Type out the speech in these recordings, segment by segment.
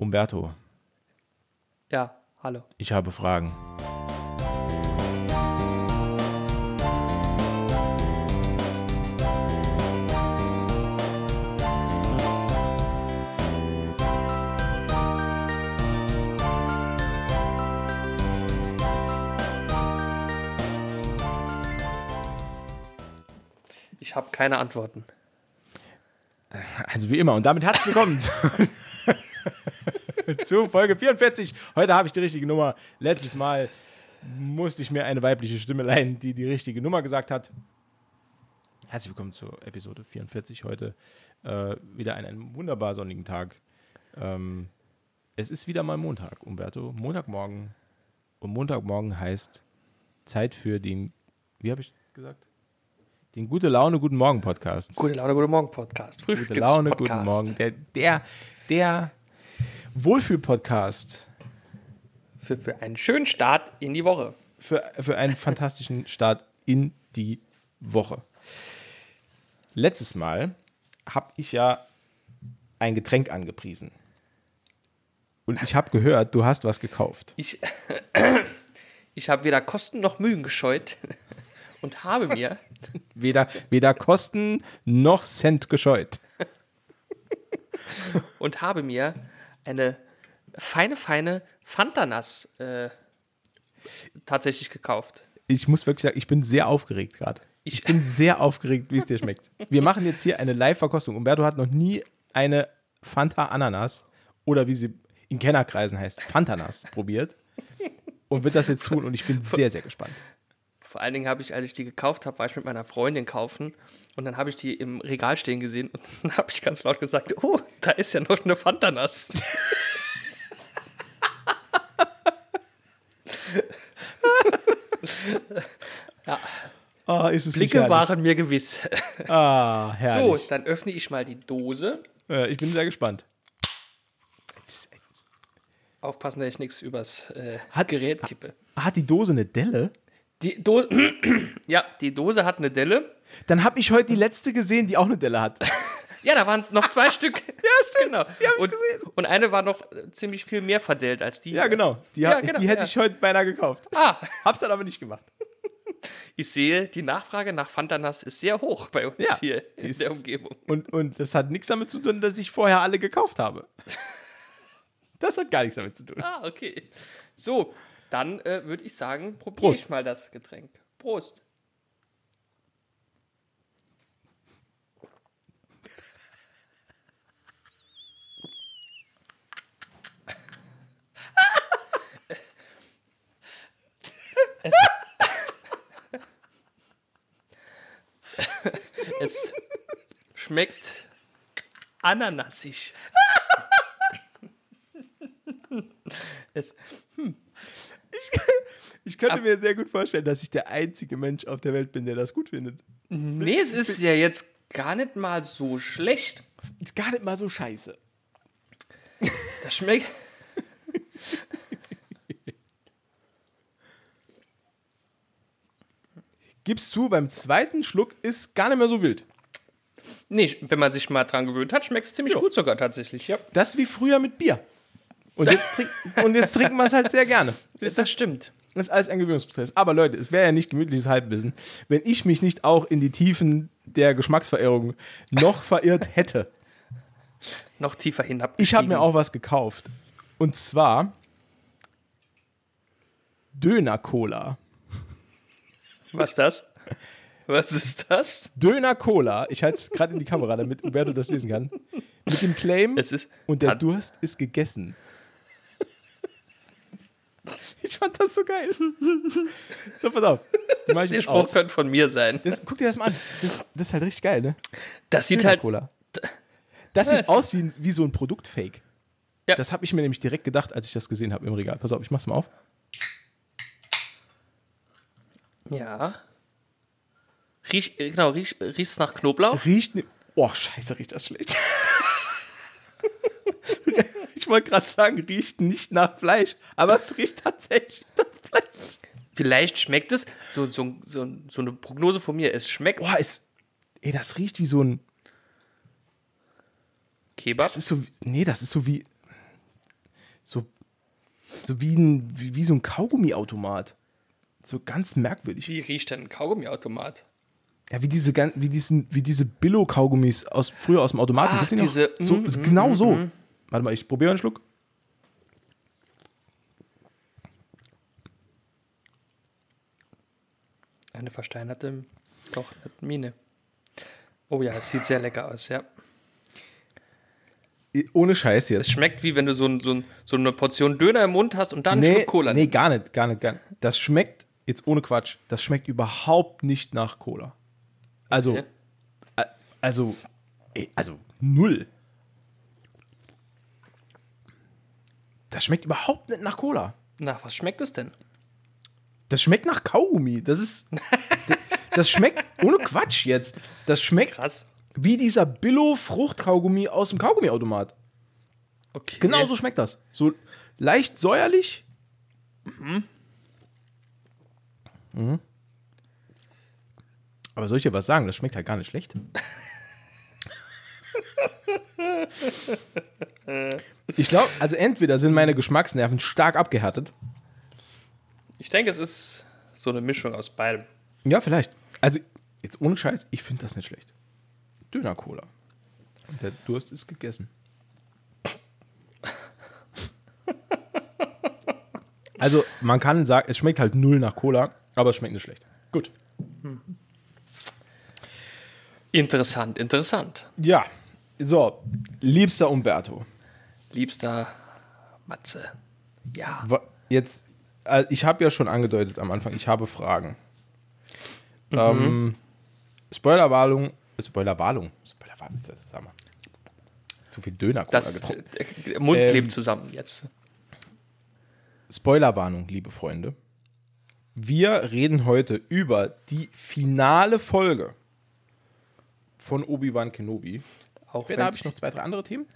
Umberto, Ja, hallo. ich habe Fragen. Ich habe keine Antworten. Also wie immer. Und damit herzlich willkommen zu, Folge 44. Heute habe ich die richtige Nummer. Letztes Mal musste ich mir eine weibliche Stimme leihen, die die richtige Nummer gesagt hat. Herzlich willkommen zur Episode 44. Heute äh, wieder an einem wunderbar sonnigen Tag. Ähm, es ist wieder mal Montag, Umberto. Montagmorgen. Und Montagmorgen heißt Zeit für den, wie habe ich gesagt? Den Gute Laune, Guten Morgen Podcast. Gute Laune, gute Morgen Podcast. Gute Laune, guten Morgen. Der, der, der Wohlfühl-Podcast Für, für einen schönen Start in die Woche. für, für einen fantastischen Start in die Woche. Letztes Mal habe ich ja ein Getränk angepriesen. Und ich habe gehört, du hast was gekauft. Ich, ich habe weder Kosten noch Mühen gescheut und habe mir Weder, weder Kosten noch Cent gescheut. und habe mir eine feine, feine Fantanas äh, tatsächlich gekauft. Ich muss wirklich sagen, ich bin sehr aufgeregt gerade. Ich Ich- bin sehr aufgeregt, wie es dir schmeckt. Wir machen jetzt hier eine Live-Verkostung. Umberto hat noch nie eine Fanta Ananas oder wie sie in Kennerkreisen heißt, Fantanas probiert und wird das jetzt tun und ich bin sehr, sehr gespannt. Vor allen Dingen habe ich, als ich die gekauft habe, war ich mit meiner Freundin kaufen und dann habe ich die im Regal stehen gesehen und dann habe ich ganz laut gesagt, oh, da ist ja noch eine Fantanas. Oh, ist es Blicke waren mir gewiss. Ah, So, herrlich. dann öffne ich mal die Dose. Äh, ich bin sehr gespannt. Aufpassen, dass ich nichts übers äh, Hat- Gerät kippe. Hat die Dose eine Delle? Die Do ja, die Dose hat eine Delle. Dann habe ich heute die letzte gesehen, die auch eine Delle hat. Ja, da waren es noch zwei Stück. Ja, stimmt. Genau. Die und, gesehen. und eine war noch äh, ziemlich viel mehr verdellt als die. Ja, genau. Die, Ja, genau, die hätte ja. ich heute beinahe gekauft. Ah, Hab's dann aber nicht gemacht. ich sehe, die Nachfrage nach Fantanas ist sehr hoch bei uns Ja, hier in der Umgebung. Und, und das hat nichts damit zu tun, dass ich vorher alle gekauft habe. Das hat gar nichts damit zu tun. Ah, okay. So, dann äh, würde ich sagen, probiere ich mal das Getränk. Prost. Es, es schmeckt ananasig. Es, Ich könnte Ab- mir sehr gut vorstellen, dass ich der einzige Mensch auf der Welt bin, der das gut findet. nee, es ist ja jetzt gar nicht mal so schlecht. Ist gar nicht mal so scheiße. Das schmeckt. Gib's zu, beim zweiten Schluck ist gar nicht mehr so wild. Nee, wenn man sich mal dran gewöhnt hat, schmeckt es ziemlich Jo. gut sogar tatsächlich, ja. Das wie früher mit Bier. Und jetzt, trink, und jetzt trinken wir es halt sehr gerne. Das, das stimmt. Das ist alles ein Gewöhnungsprozess. Aber Leute, es wäre ja nicht gemütliches Halbwissen, wenn ich mich nicht auch in die Tiefen der Geschmacksverirrung noch verirrt hätte. Noch tiefer hinab. Ich habe mir auch was gekauft. Und zwar Döner-Cola. Was ist das? Was ist das? Döner-Cola. Ich halte es gerade in die Kamera, damit Umberto das lesen kann. Mit dem Claim, Es ist. und der Durst ist gegessen. Ich fand das so geil. So, pass auf. Der Spruch auf. könnte von mir sein. Das, guck dir das mal an. Das, das ist halt richtig geil, ne? Das sieht halt. Das sieht aus wie, wie so ein Produktfake. Ja. Das habe ich mir nämlich direkt gedacht, als ich das gesehen habe im Regal. Pass auf, ich mach's mal auf. Ja. Riech, äh, genau, riech, riecht's nach Knoblauch? Riecht. Ne oh, scheiße, riecht das schlecht. ich wollte gerade sagen, riecht nicht nach Fleisch, aber es riecht tatsächlich nach Fleisch. Vielleicht schmeckt es, so, so, so, so eine Prognose von mir, es schmeckt Boah, es. Ey, das riecht wie so ein. Kebab. Das ist so. Nee, das ist so wie. so, so wie, ein, wie, wie so ein Kaugummiautomat. So ganz merkwürdig. Wie riecht denn ein Kaugummiautomat? Ja, wie diese, wie diesen, wie diese Billo-Kaugummis aus, früher aus dem Automaten. Ach, diese- so, mm, ist mm, genau mm, so. mm. Warte mal, ich probiere einen Schluck. Eine versteinerte, doch, Mine. Oh ja, es sieht sehr lecker aus, ja. Ohne Scheiß Es jetzt. schmeckt wie wenn du so, ein, so, ein, so eine Portion Döner im Mund hast und dann einen Nee, Schluck Cola nee, nimmst. gar nicht, gar nicht, gar nicht. Das schmeckt, jetzt ohne Quatsch, das schmeckt überhaupt nicht nach Cola. Also, Okay. also, also null. Das schmeckt überhaupt nicht nach Cola. Na, was schmeckt es denn? Das schmeckt nach Kaugummi. Das ist. Das schmeckt, ohne Quatsch jetzt. Das schmeckt Krass. wie dieser Billo-Fruchtkaugummi aus dem Kaugummiautomat. Okay. Genau so schmeckt das. So leicht säuerlich. Mhm. Aber soll ich dir was sagen? Das schmeckt halt gar nicht schlecht. Ich glaube, also entweder sind meine Geschmacksnerven stark abgehärtet. Ich denke, es ist so eine Mischung aus beidem. Ja, vielleicht. Also, jetzt ohne Scheiß, ich finde das nicht schlecht. Döner-Cola. Der Durst ist gegessen. Also, man kann sagen, es schmeckt halt null nach Cola, aber es schmeckt nicht schlecht. Gut. Interessant, interessant. Ja, so, liebster Umberto. Liebster Matze. Ja. Jetzt, äh, ich habe ja schon angedeutet am Anfang, ich habe Fragen. Ähm, Spoilerwarnung, Spoilerwarnung, Spoilerwarnung ist das, sag mal. Zu viel Döner-Cola Das getrunken. der, der Mund Ähm, klebt zusammen jetzt. Spoilerwarnung, liebe Freunde. Wir reden heute über die finale Folge von Obi-Wan Kenobi. Auch Später habe ich noch zwei, drei andere Themen.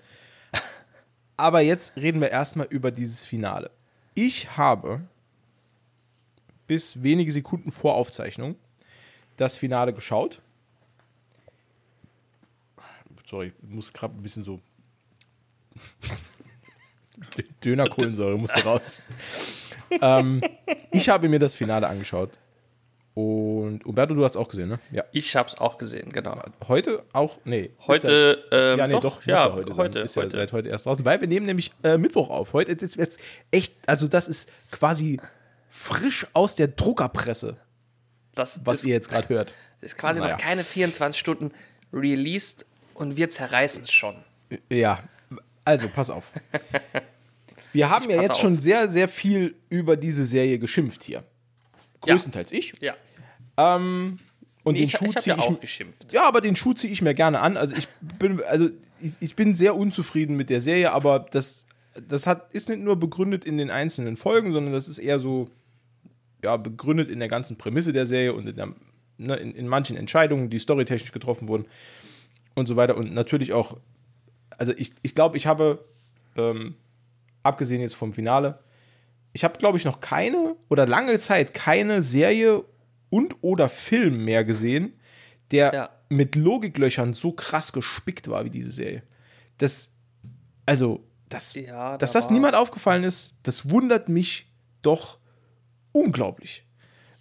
Aber jetzt reden wir erstmal über dieses Finale. Ich habe bis wenige Sekunden vor Aufzeichnung das Finale geschaut. Sorry, ich muss gerade ein bisschen so. Dönerkohlensäure musste raus. ähm, ich habe mir das Finale angeschaut. Und Umberto, du hast auch gesehen, ne? Ja. Ich hab's auch gesehen, genau. Heute auch? Nee. Heute, ja, ähm, ja, nee, doch, doch, ja, heute, sein. heute, ist ja heute. seit heute erst draußen, weil wir nehmen nämlich äh, Mittwoch auf. Heute ist jetzt echt, also das ist quasi frisch aus der Druckerpresse, Das was ist, ihr jetzt gerade hört. ist quasi Naja. noch keine 24 Stunden released und wir zerreißen es schon. Ja, also pass auf. Wir haben ja passe jetzt auf. schon sehr, sehr viel über diese Serie geschimpft hier. Größtenteils ich. Ja. Ähm, und Nee, den ich Schuh ich ziehe ja ich, auch geschimpft. Ja, aber den Schuh ziehe ich mir gerne an. Also ich bin, also ich, ich bin sehr unzufrieden mit der Serie, aber das, das hat, ist nicht nur begründet in den einzelnen Folgen, sondern das ist eher so ja, begründet in der ganzen Prämisse der Serie und in, der, ne, in, in manchen Entscheidungen, die storytechnisch getroffen wurden und so weiter. Und natürlich auch, also ich, ich glaube, ich habe, ähm, abgesehen jetzt vom Finale, ich habe, glaube ich, noch keine oder lange Zeit keine Serie und oder Film mehr gesehen, der Ja. mit Logiklöchern so krass gespickt war wie diese Serie. Das, also, das, Ja, dass da das war- niemand aufgefallen ist, das wundert mich doch unglaublich.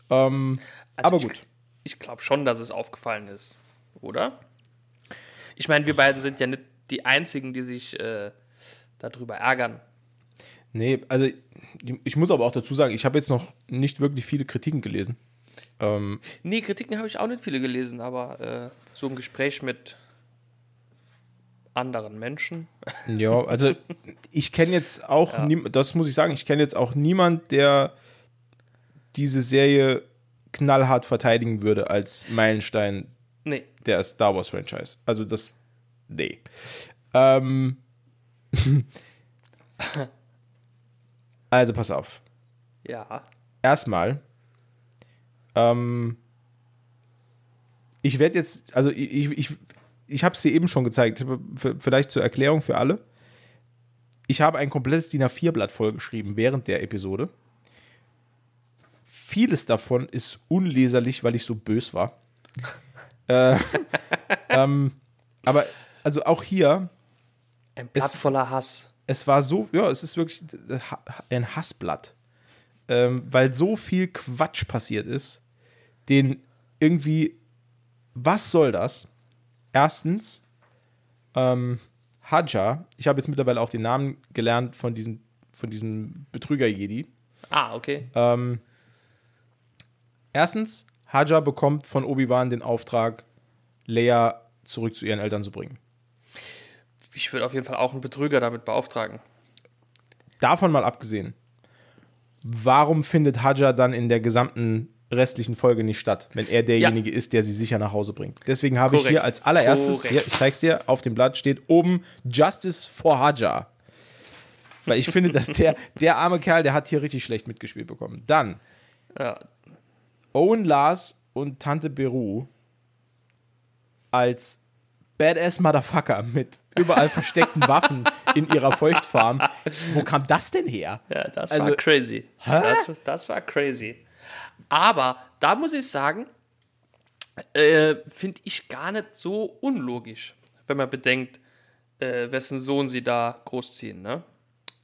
Ähm, Also aber ich, gut. Ich glaube schon, dass es aufgefallen ist, oder? Ich meine, wir beiden sind ja nicht die Einzigen, die sich äh, darüber ärgern. Nee, also ich muss aber auch dazu sagen, ich habe jetzt noch nicht wirklich viele Kritiken gelesen. Ähm, Nee, Kritiken habe ich auch nicht viele gelesen, aber äh, so ein Gespräch mit anderen Menschen. ja, also ich kenne jetzt auch, niem- das muss ich sagen, ich kenne jetzt auch niemand, der diese Serie knallhart verteidigen würde als Meilenstein Nee, der Star Wars Franchise. Also das, nee. Ähm, also pass auf. ja. erstmal, ähm, ich werde jetzt, also ich, ich, ich, habe es dir eben schon gezeigt, vielleicht zur Erklärung für alle. Ich habe ein komplettes DIN A4-Blatt vollgeschrieben während der Episode. Vieles davon ist unleserlich, weil ich so bös war. äh, ähm, aber also auch hier, Ein Blatt Es- voller Hass. es war so, ja, es ist wirklich ein Hassblatt. Ähm, weil so viel Quatsch passiert ist, den irgendwie, was soll das? Erstens, ähm, Haja, ich habe jetzt mittlerweile auch den Namen gelernt von diesem, von diesem Betrüger-Jedi. Ah, okay. Ähm, erstens, Haja bekommt von Obi-Wan den Auftrag, Leia zurück zu ihren Eltern zu bringen. Ich würde auf jeden Fall auch einen Betrüger damit beauftragen. Davon mal abgesehen, warum findet Haja dann in der gesamten restlichen Folge nicht statt, wenn er derjenige ja. ist, der sie sicher nach Hause bringt. Deswegen habe ich hier als allererstes, hier, ich zeig's dir, auf dem Blatt steht oben Justice for Haja. Weil ich finde, dass der, der arme Kerl, der hat hier richtig schlecht mitgespielt bekommen. Dann ja. Owen Lars und Tante Beru als Badass Motherfucker mit überall versteckten Waffen in ihrer Feuchtfarm. Wo kam das denn her? Ja, das also, war crazy. Das, das, war crazy. Aber da muss ich sagen, äh, finde ich gar nicht so unlogisch, wenn man bedenkt, äh, wessen Sohn sie da großziehen, ne?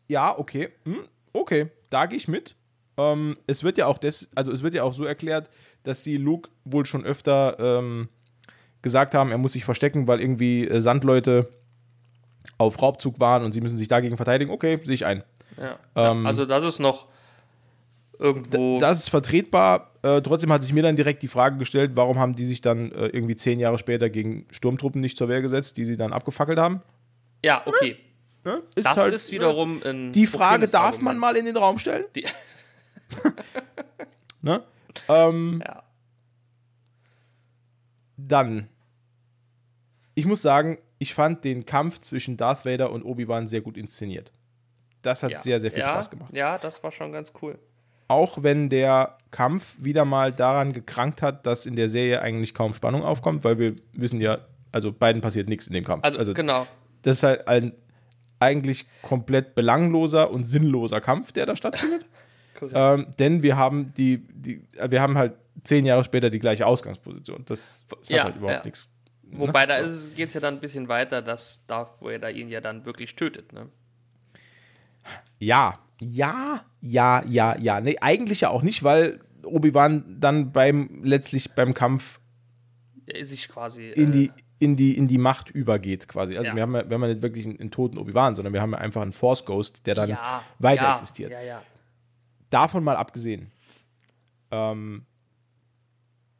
Ja, okay. Hm, okay, da gehe ich mit. Ähm, es wird ja auch des, also es wird ja auch so erklärt, dass sie Luke wohl schon öfter ähm, gesagt haben, er muss sich verstecken, weil irgendwie äh, Sandleute auf Raubzug waren und sie müssen sich dagegen verteidigen. Okay, sehe ich ein. Ja. Ähm, also das ist noch irgendwo. Das ist vertretbar. Äh, trotzdem hat sich mir dann direkt die Frage gestellt, warum haben die sich dann äh, irgendwie zehn Jahre später gegen Sturmtruppen nicht zur Wehr gesetzt, die sie dann abgefackelt haben? Ja, okay. Ja, ist das halt, ist wiederum ein. Die Frage darf man mal in den Raum stellen. ne? Ähm, ja. Dann, ich muss sagen, ich fand den Kampf zwischen Darth Vader und Obi-Wan sehr gut inszeniert. Das hat ja. sehr, sehr viel ja, Spaß gemacht. Ja, das war schon ganz cool. Auch wenn der Kampf wieder mal daran gekrankt hat, dass in der Serie eigentlich kaum Spannung aufkommt, weil wir wissen ja, also beiden passiert nichts in dem Kampf. Also, also genau. Das ist halt ein eigentlich komplett belangloser und sinnloser Kampf, der da stattfindet. ähm, denn wir haben die, die, wir haben halt zehn Jahre später die gleiche Ausgangsposition. Das, das ja, hat halt überhaupt ja. nichts. Ne? Wobei, da so. geht es ja dann ein bisschen weiter, dass Darth Vader ihn ja dann wirklich tötet, ne? Ja, ja, ja, ja, ja. Nee, eigentlich ja auch nicht, weil Obi-Wan dann beim, letztlich beim Kampf sich quasi in die, äh, in die, in die Macht übergeht, quasi. Also ja. wir, haben ja, wir haben ja nicht wirklich einen, einen toten Obi-Wan, sondern wir haben ja einfach einen Force Ghost, der dann ja, weiter existiert. Ja, ja. Davon mal abgesehen. Ähm,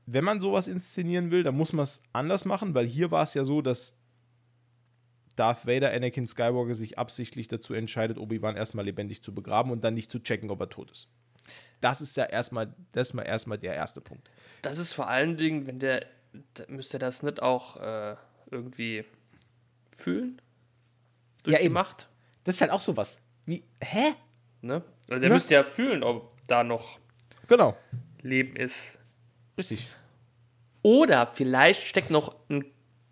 wenn man sowas inszenieren will, dann muss man es anders machen, weil hier war es ja so, dass Darth Vader Anakin Skywalker sich absichtlich dazu entscheidet, Obi-Wan erstmal lebendig zu begraben und dann nicht zu checken, ob er tot ist. Das ist ja erstmal, das mal erstmal der erste Punkt. Das ist vor allen Dingen, wenn der, müsste das nicht auch äh, irgendwie fühlen? Durch ja, die eben. Macht? Das ist halt auch sowas. Wie, hä? Ne? Also der ne? müsste ja fühlen, ob da noch genau. Leben ist. Richtig. Oder vielleicht steckt noch ein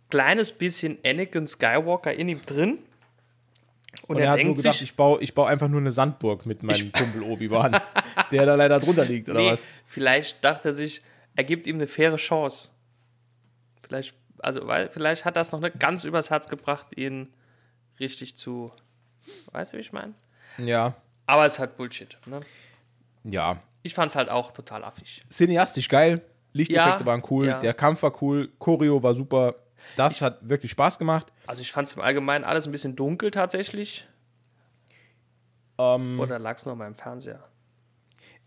kleines bisschen Anakin Skywalker in ihm drin. Und, und er, er, hat nur gedacht, sich, ich baue ich bau einfach nur eine Sandburg mit meinem Kumpel Obi-Wan, der da leider drunter liegt, oder nee, was? Vielleicht dachte er sich, er gibt ihm eine faire Chance. Vielleicht, also, weil, vielleicht hat das noch nicht ganz übers Herz gebracht, ihn richtig zu. Weißt du, wie ich meine? Ja. Aber es ist halt Bullshit, ne? Ja. Ich fand es halt auch total affig. Cineastisch geil. Lichteffekte ja, waren cool, ja. der Kampf war cool, Choreo war super. Das ich, hat wirklich Spaß gemacht. Also ich fand es im Allgemeinen alles ein bisschen dunkel tatsächlich. Ähm, Oder lag es nur an meinem Fernseher?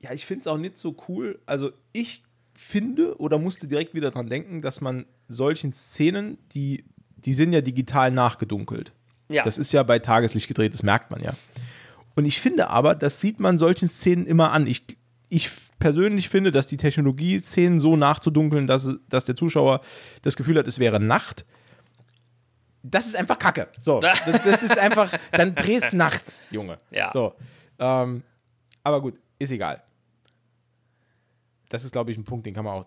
Ja, ich finde es auch nicht so cool. Also ich finde oder musste direkt wieder dran denken, dass man solchen Szenen, die, die sind ja digital nachgedunkelt. Ja. Das ist ja bei Tageslicht gedreht, das merkt man ja. Und ich finde aber, das sieht man solchen Szenen immer an. Ich, ich persönlich finde, dass die Technologie, Szenen so nachzudunkeln, dass, dass der Zuschauer das Gefühl hat, es wäre Nacht. Das ist einfach Kacke. So, das, das ist einfach, dann drehst nachts, Junge. Ja. So. Ähm, aber gut, ist egal. Das ist, glaube ich, ein Punkt, den kann man auch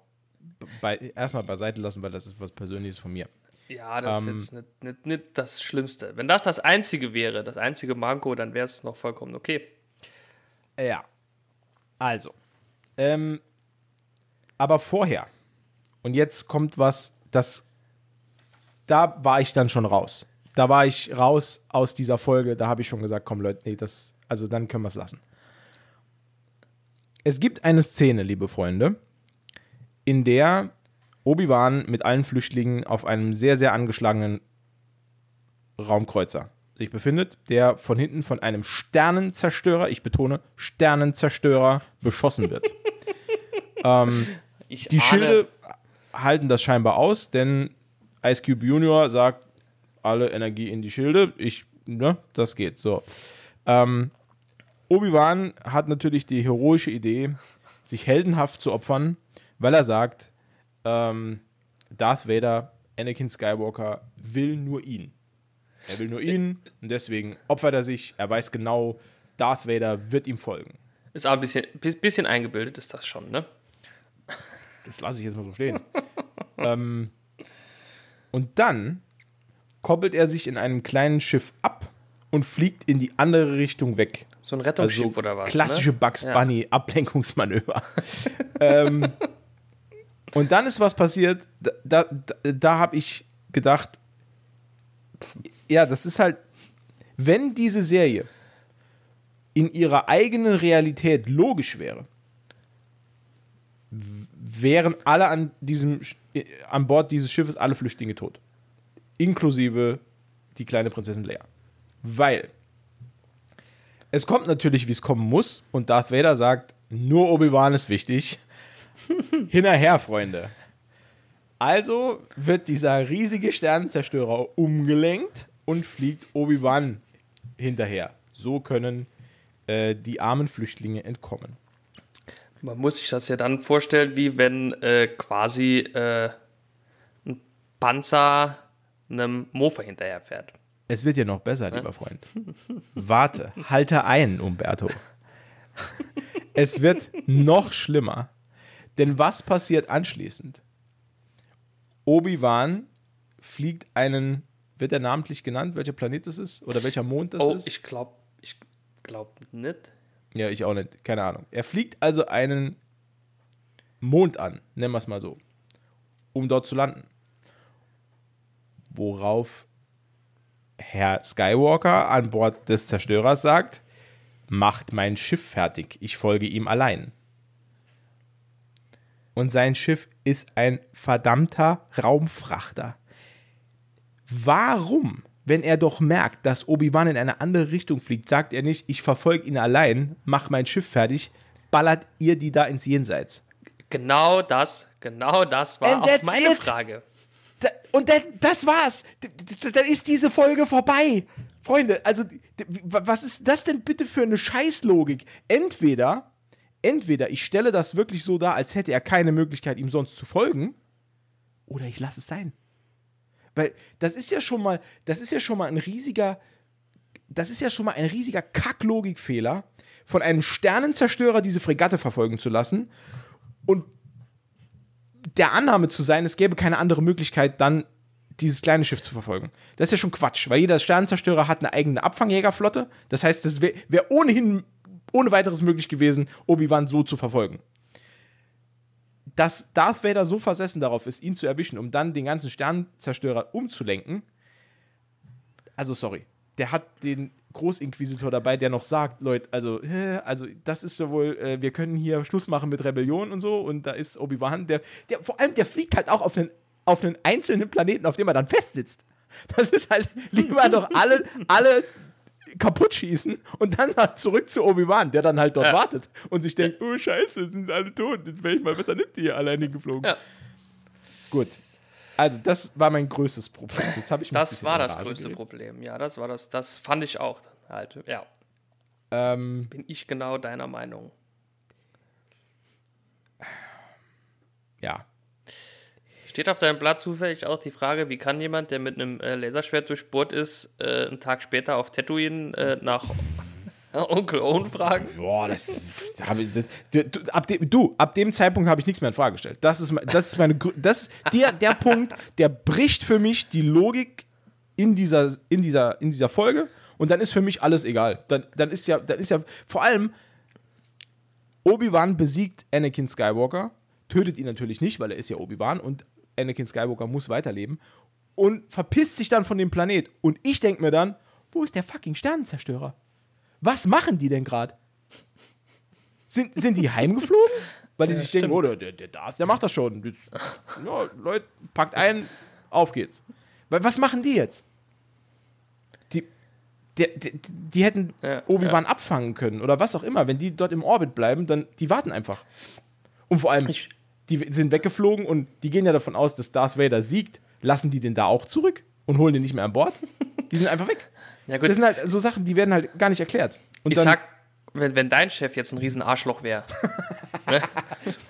bei, erstmal beiseite lassen, weil das ist was Persönliches von mir. Ja, das ähm, ist jetzt nicht, nicht, nicht das Schlimmste. Wenn das das Einzige wäre, das einzige Manko, dann wäre es noch vollkommen okay. Ja. Also. Ähm, aber vorher. Und jetzt kommt was, das. Da war ich dann schon raus. da war ich raus aus dieser Folge. Da habe ich schon gesagt, komm Leute, nee, das, also dann können wir es lassen. Es gibt eine Szene, liebe Freunde, in der Obi-Wan mit allen Flüchtlingen auf einem sehr, sehr angeschlagenen Raumkreuzer sich befindet, der von hinten von einem Sternenzerstörer, ich betone, Sternenzerstörer beschossen wird. ähm, die ahne- Schilde halten das scheinbar aus, denn Ice Cube Junior sagt, alle Energie in die Schilde. Ich, ne, das geht. So. Ähm, Obi-Wan hat natürlich die heroische Idee, sich heldenhaft zu opfern, weil er sagt, ähm, Darth Vader, Anakin Skywalker, will nur ihn. Er will nur ihn und deswegen opfert er sich. Er weiß genau, Darth Vader wird ihm folgen. Ist auch ein bisschen, bi- bisschen eingebildet, ist das schon, ne? Das lasse ich jetzt mal so stehen. ähm, und dann koppelt er sich in einem kleinen Schiff ab und fliegt in die andere Richtung weg. So ein Also Rettungsschiff oder was? klassische ne? Bugs Ja. Bunny Ablenkungsmanöver. ähm, und dann ist was passiert, da, da, da habe ich gedacht, ja, das ist halt, wenn diese Serie in ihrer eigenen Realität logisch wäre, wären alle an diesem äh, an Bord dieses Schiffes alle Flüchtlinge tot. Inklusive die kleine Prinzessin Leia. Weil es kommt natürlich, wie es kommen muss, und Darth Vader sagt, nur Obi-Wan ist wichtig. Hinterher, Freunde. Also wird dieser riesige Sternenzerstörer umgelenkt und fliegt Obi-Wan hinterher. So können äh, die armen Flüchtlinge entkommen. Man muss sich das ja dann vorstellen, wie wenn äh, quasi äh, ein Panzer einem Mofa hinterherfährt. Es wird ja noch besser, lieber Freund. Warte, halte ein, Umberto. Es wird noch schlimmer. Denn was passiert anschließend? Obi-Wan fliegt einen, wird er namentlich genannt, welcher Planet das ist? Oder welcher Mond das Oh, ist? ich glaube ich glaub nicht. Ja, ich auch nicht, keine Ahnung. Er fliegt also einen Mond an, nennen wir es mal so, um dort zu landen. Worauf Herr Skywalker an Bord des Zerstörers sagt, macht mein Schiff fertig, ich folge ihm allein. Und sein Schiff ist ein verdammter Raumfrachter. Warum, wenn er doch merkt, dass Obi-Wan in eine andere Richtung fliegt, sagt er nicht, ich verfolge ihn allein, mach mein Schiff fertig, ballert ihr die da ins Jenseits? Genau das, genau das war And auch meine it. Frage. Da, und da, das war's. Dann ist diese Folge vorbei. Freunde, also was ist das denn bitte für eine Scheißlogik? Entweder, entweder ich stelle das wirklich so dar, als hätte er keine Möglichkeit, ihm sonst zu folgen, oder ich lasse es sein. Weil das ist ja schon mal, das ist ja schon mal ein riesiger, das ist ja schon mal ein riesiger Kacklogikfehler, von einem Sternenzerstörer diese Fregatte verfolgen zu lassen und der Annahme zu sein, es gäbe keine andere Möglichkeit, dann dieses kleine Schiff zu verfolgen. Das ist ja schon Quatsch, weil jeder Sternenzerstörer hat eine eigene Abfangjägerflotte. Das heißt, es wäre wär ohnehin ohne weiteres möglich gewesen, Obi-Wan so zu verfolgen. Dass Darth Vader so versessen darauf ist, ihn zu erwischen, um dann den ganzen Sternenzerstörer umzulenken, also sorry, der hat den Großinquisitor dabei, der noch sagt, Leute, also, also das ist sowohl, äh, wir können hier Schluss machen mit Rebellion und so, und da ist Obi-Wan, der, der, vor allem, der fliegt halt auch auf einen, auf einen einzelnen Planeten, auf dem er dann festsitzt. Das ist halt, lieber doch alle, alle kaputt schießen und dann halt zurück zu Obi-Wan, der dann halt dort Ja. wartet und sich denkt, oh Scheiße, sind alle tot, jetzt wäre ich mal besser nicht hier alleine geflogen. Ja. Gut. Also, das war mein größtes Problem. Jetzt ich Das war das größte geredet. Problem. Ja, das war das. Das fand ich auch. Halt, ja, Ähm, bin ich genau deiner Meinung. ja. Steht auf deinem Blatt zufällig auch die Frage, wie kann jemand, der mit einem äh, Laserschwert durchbohrt ist, äh, einen Tag später auf Tatooine äh, nach Onkel Owen fragen? Boah, das, hab ich, das du, ab dem, du, ab dem Zeitpunkt habe ich nichts mehr in Frage gestellt. Das ist, das ist meine, das, der, der Punkt, der bricht für mich die Logik in dieser, in dieser, in dieser Folge und dann ist für mich alles egal. Dann, dann ist ja, dann ist ja, vor allem, Obi-Wan besiegt Anakin Skywalker, tötet ihn natürlich nicht, weil er ist ja Obi-Wan und Anakin Skywalker muss weiterleben. und verpisst sich dann von dem Planet. Und ich denke mir dann, wo ist der fucking Sternenzerstörer? Was machen die denn gerade? Sind, sind die heimgeflogen? Weil die Ja, sich denken, stimmt. oh, der, der, der Darth, der macht das schon. Jetzt, ja, Leute, packt ein, auf geht's. Weil was machen die jetzt? Die, die, die, die hätten Ja, Obi-Wan abfangen können oder was auch immer. Wenn die dort im Orbit bleiben, dann die warten einfach. Und vor allem, Ich- die sind weggeflogen und die gehen ja davon aus, dass Darth Vader siegt. Lassen die den da auch zurück und holen den nicht mehr an Bord? Die sind einfach weg. Ja, gut. Das sind halt so Sachen, die werden halt gar nicht erklärt. Und Ich dann, sag, wenn, wenn dein Chef jetzt ein riesen Arschloch wäre,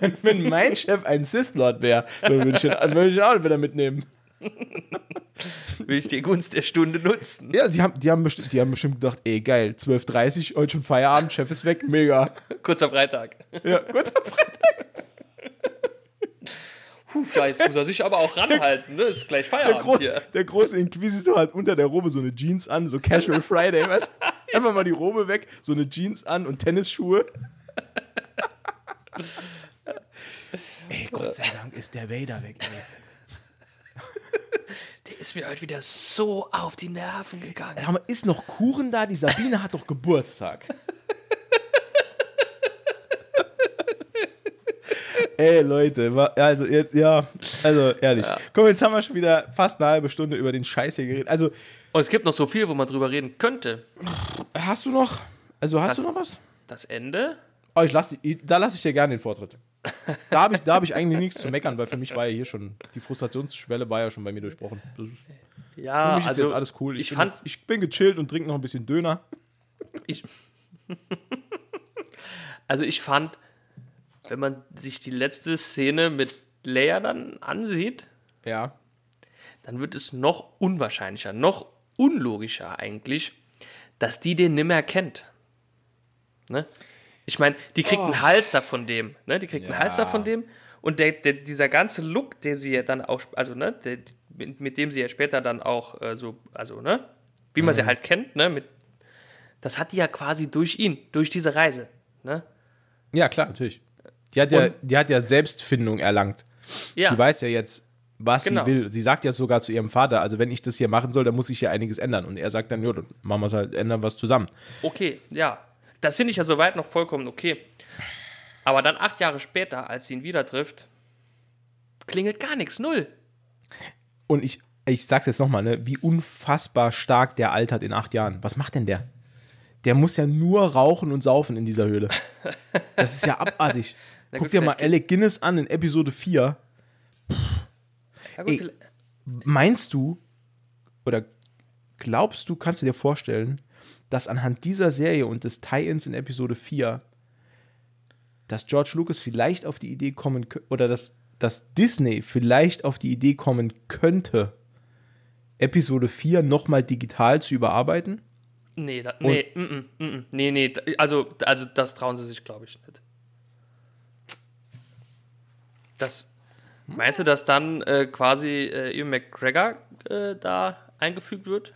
wenn mein Chef ein Sith Lord wäre, dann würde ich, würde ich ihn auch wieder mitnehmen. will ich die Gunst der Stunde nutzen. Ja, die haben, die haben, bestimmt, die haben bestimmt gedacht, ey, geil, 12.30 Uhr, heute schon Feierabend, Chef ist weg, mega. Kurzer Freitag. Ja, kurz am Freitag. Ja, jetzt muss er sich aber auch ranhalten, ne? Ist gleich Der, Feierabend Gro hier. der große Inquisitor hat unter der Robe so eine Jeans an, so Casual Friday, weißt du? Einfach mal die Robe weg, so eine Jeans an und Tennisschuhe. ey, Gott sei Dank ist der Vader weg, ey. Der ist mir heute wieder so auf die Nerven gegangen. Mal, ist noch Kuchen da? Die Sabine hat doch Geburtstag. Ey, Leute, also, ja, also, ehrlich. Komm, jetzt haben wir schon wieder fast eine halbe Stunde über den Scheiß hier geredet. Also, Und es gibt noch so viel, wo man drüber reden könnte. hast du noch, also, hast Das- du noch was? Das Ende? Oh, ich lass, da lasse ich dir gerne den Vortritt. Da habe ich, da hab ich eigentlich nichts zu meckern, weil für mich war ja hier schon, die Frustrationsschwelle war ja schon bei mir durchbrochen. Ist, für Ja, mich ist also jetzt alles cool. ich bin, fand, jetzt, ich bin gechillt und trinke noch ein bisschen Döner. ich, also ich fand, wenn man sich die letzte Szene mit Leia dann ansieht, Ja. dann wird es noch unwahrscheinlicher, noch unlogischer eigentlich, dass die den nimmer kennt. Ne? Ich meine, die kriegt einen Halster von dem, ne? Die kriegt einen Ja. Halster von dem und der, der, dieser ganze Look, der sie ja dann auch, also ne, der, mit, mit dem sie ja später dann auch äh, so, also ne, wie man sie halt kennt, ne, mit, das hat die ja quasi durch ihn, durch diese Reise, ne? Ja, klar, natürlich. Die hat, ja, Und- die hat ja Selbstfindung erlangt. Ja. Die weiß ja jetzt, was Genau. sie will. Sie sagt ja sogar zu ihrem Vater, also wenn ich das hier machen soll, dann muss ich hier einiges ändern. Und er sagt dann, ja, dann machen wir es halt, ändern was zusammen. Okay, ja. Das finde ich ja soweit noch vollkommen okay. Aber dann acht Jahre später, als sie ihn wieder trifft, klingelt gar nichts, null. Und ich, ich sag's jetzt nochmal, ne, wie unfassbar stark der altert in acht Jahren. Was macht denn der? Der muss ja nur rauchen und saufen in dieser Höhle. Das ist ja abartig. Na Guck gut, dir mal Alec Guinness an in Episode 4. Ja, gut, Ey. Meinst du oder glaubst du, kannst du dir vorstellen, dass anhand dieser Serie und des Tie-Ins in Episode 4, dass George Lucas vielleicht auf die Idee kommen kö- oder dass, dass Disney vielleicht auf die Idee kommen könnte, Episode 4 nochmal digital zu überarbeiten? nee, da, nee, mm, mm, mm, nee, nee, also, also das trauen sie sich, glaube ich, nicht. Das, meinst du, dass dann äh, quasi äh, Ewan McGregor äh, da eingefügt wird?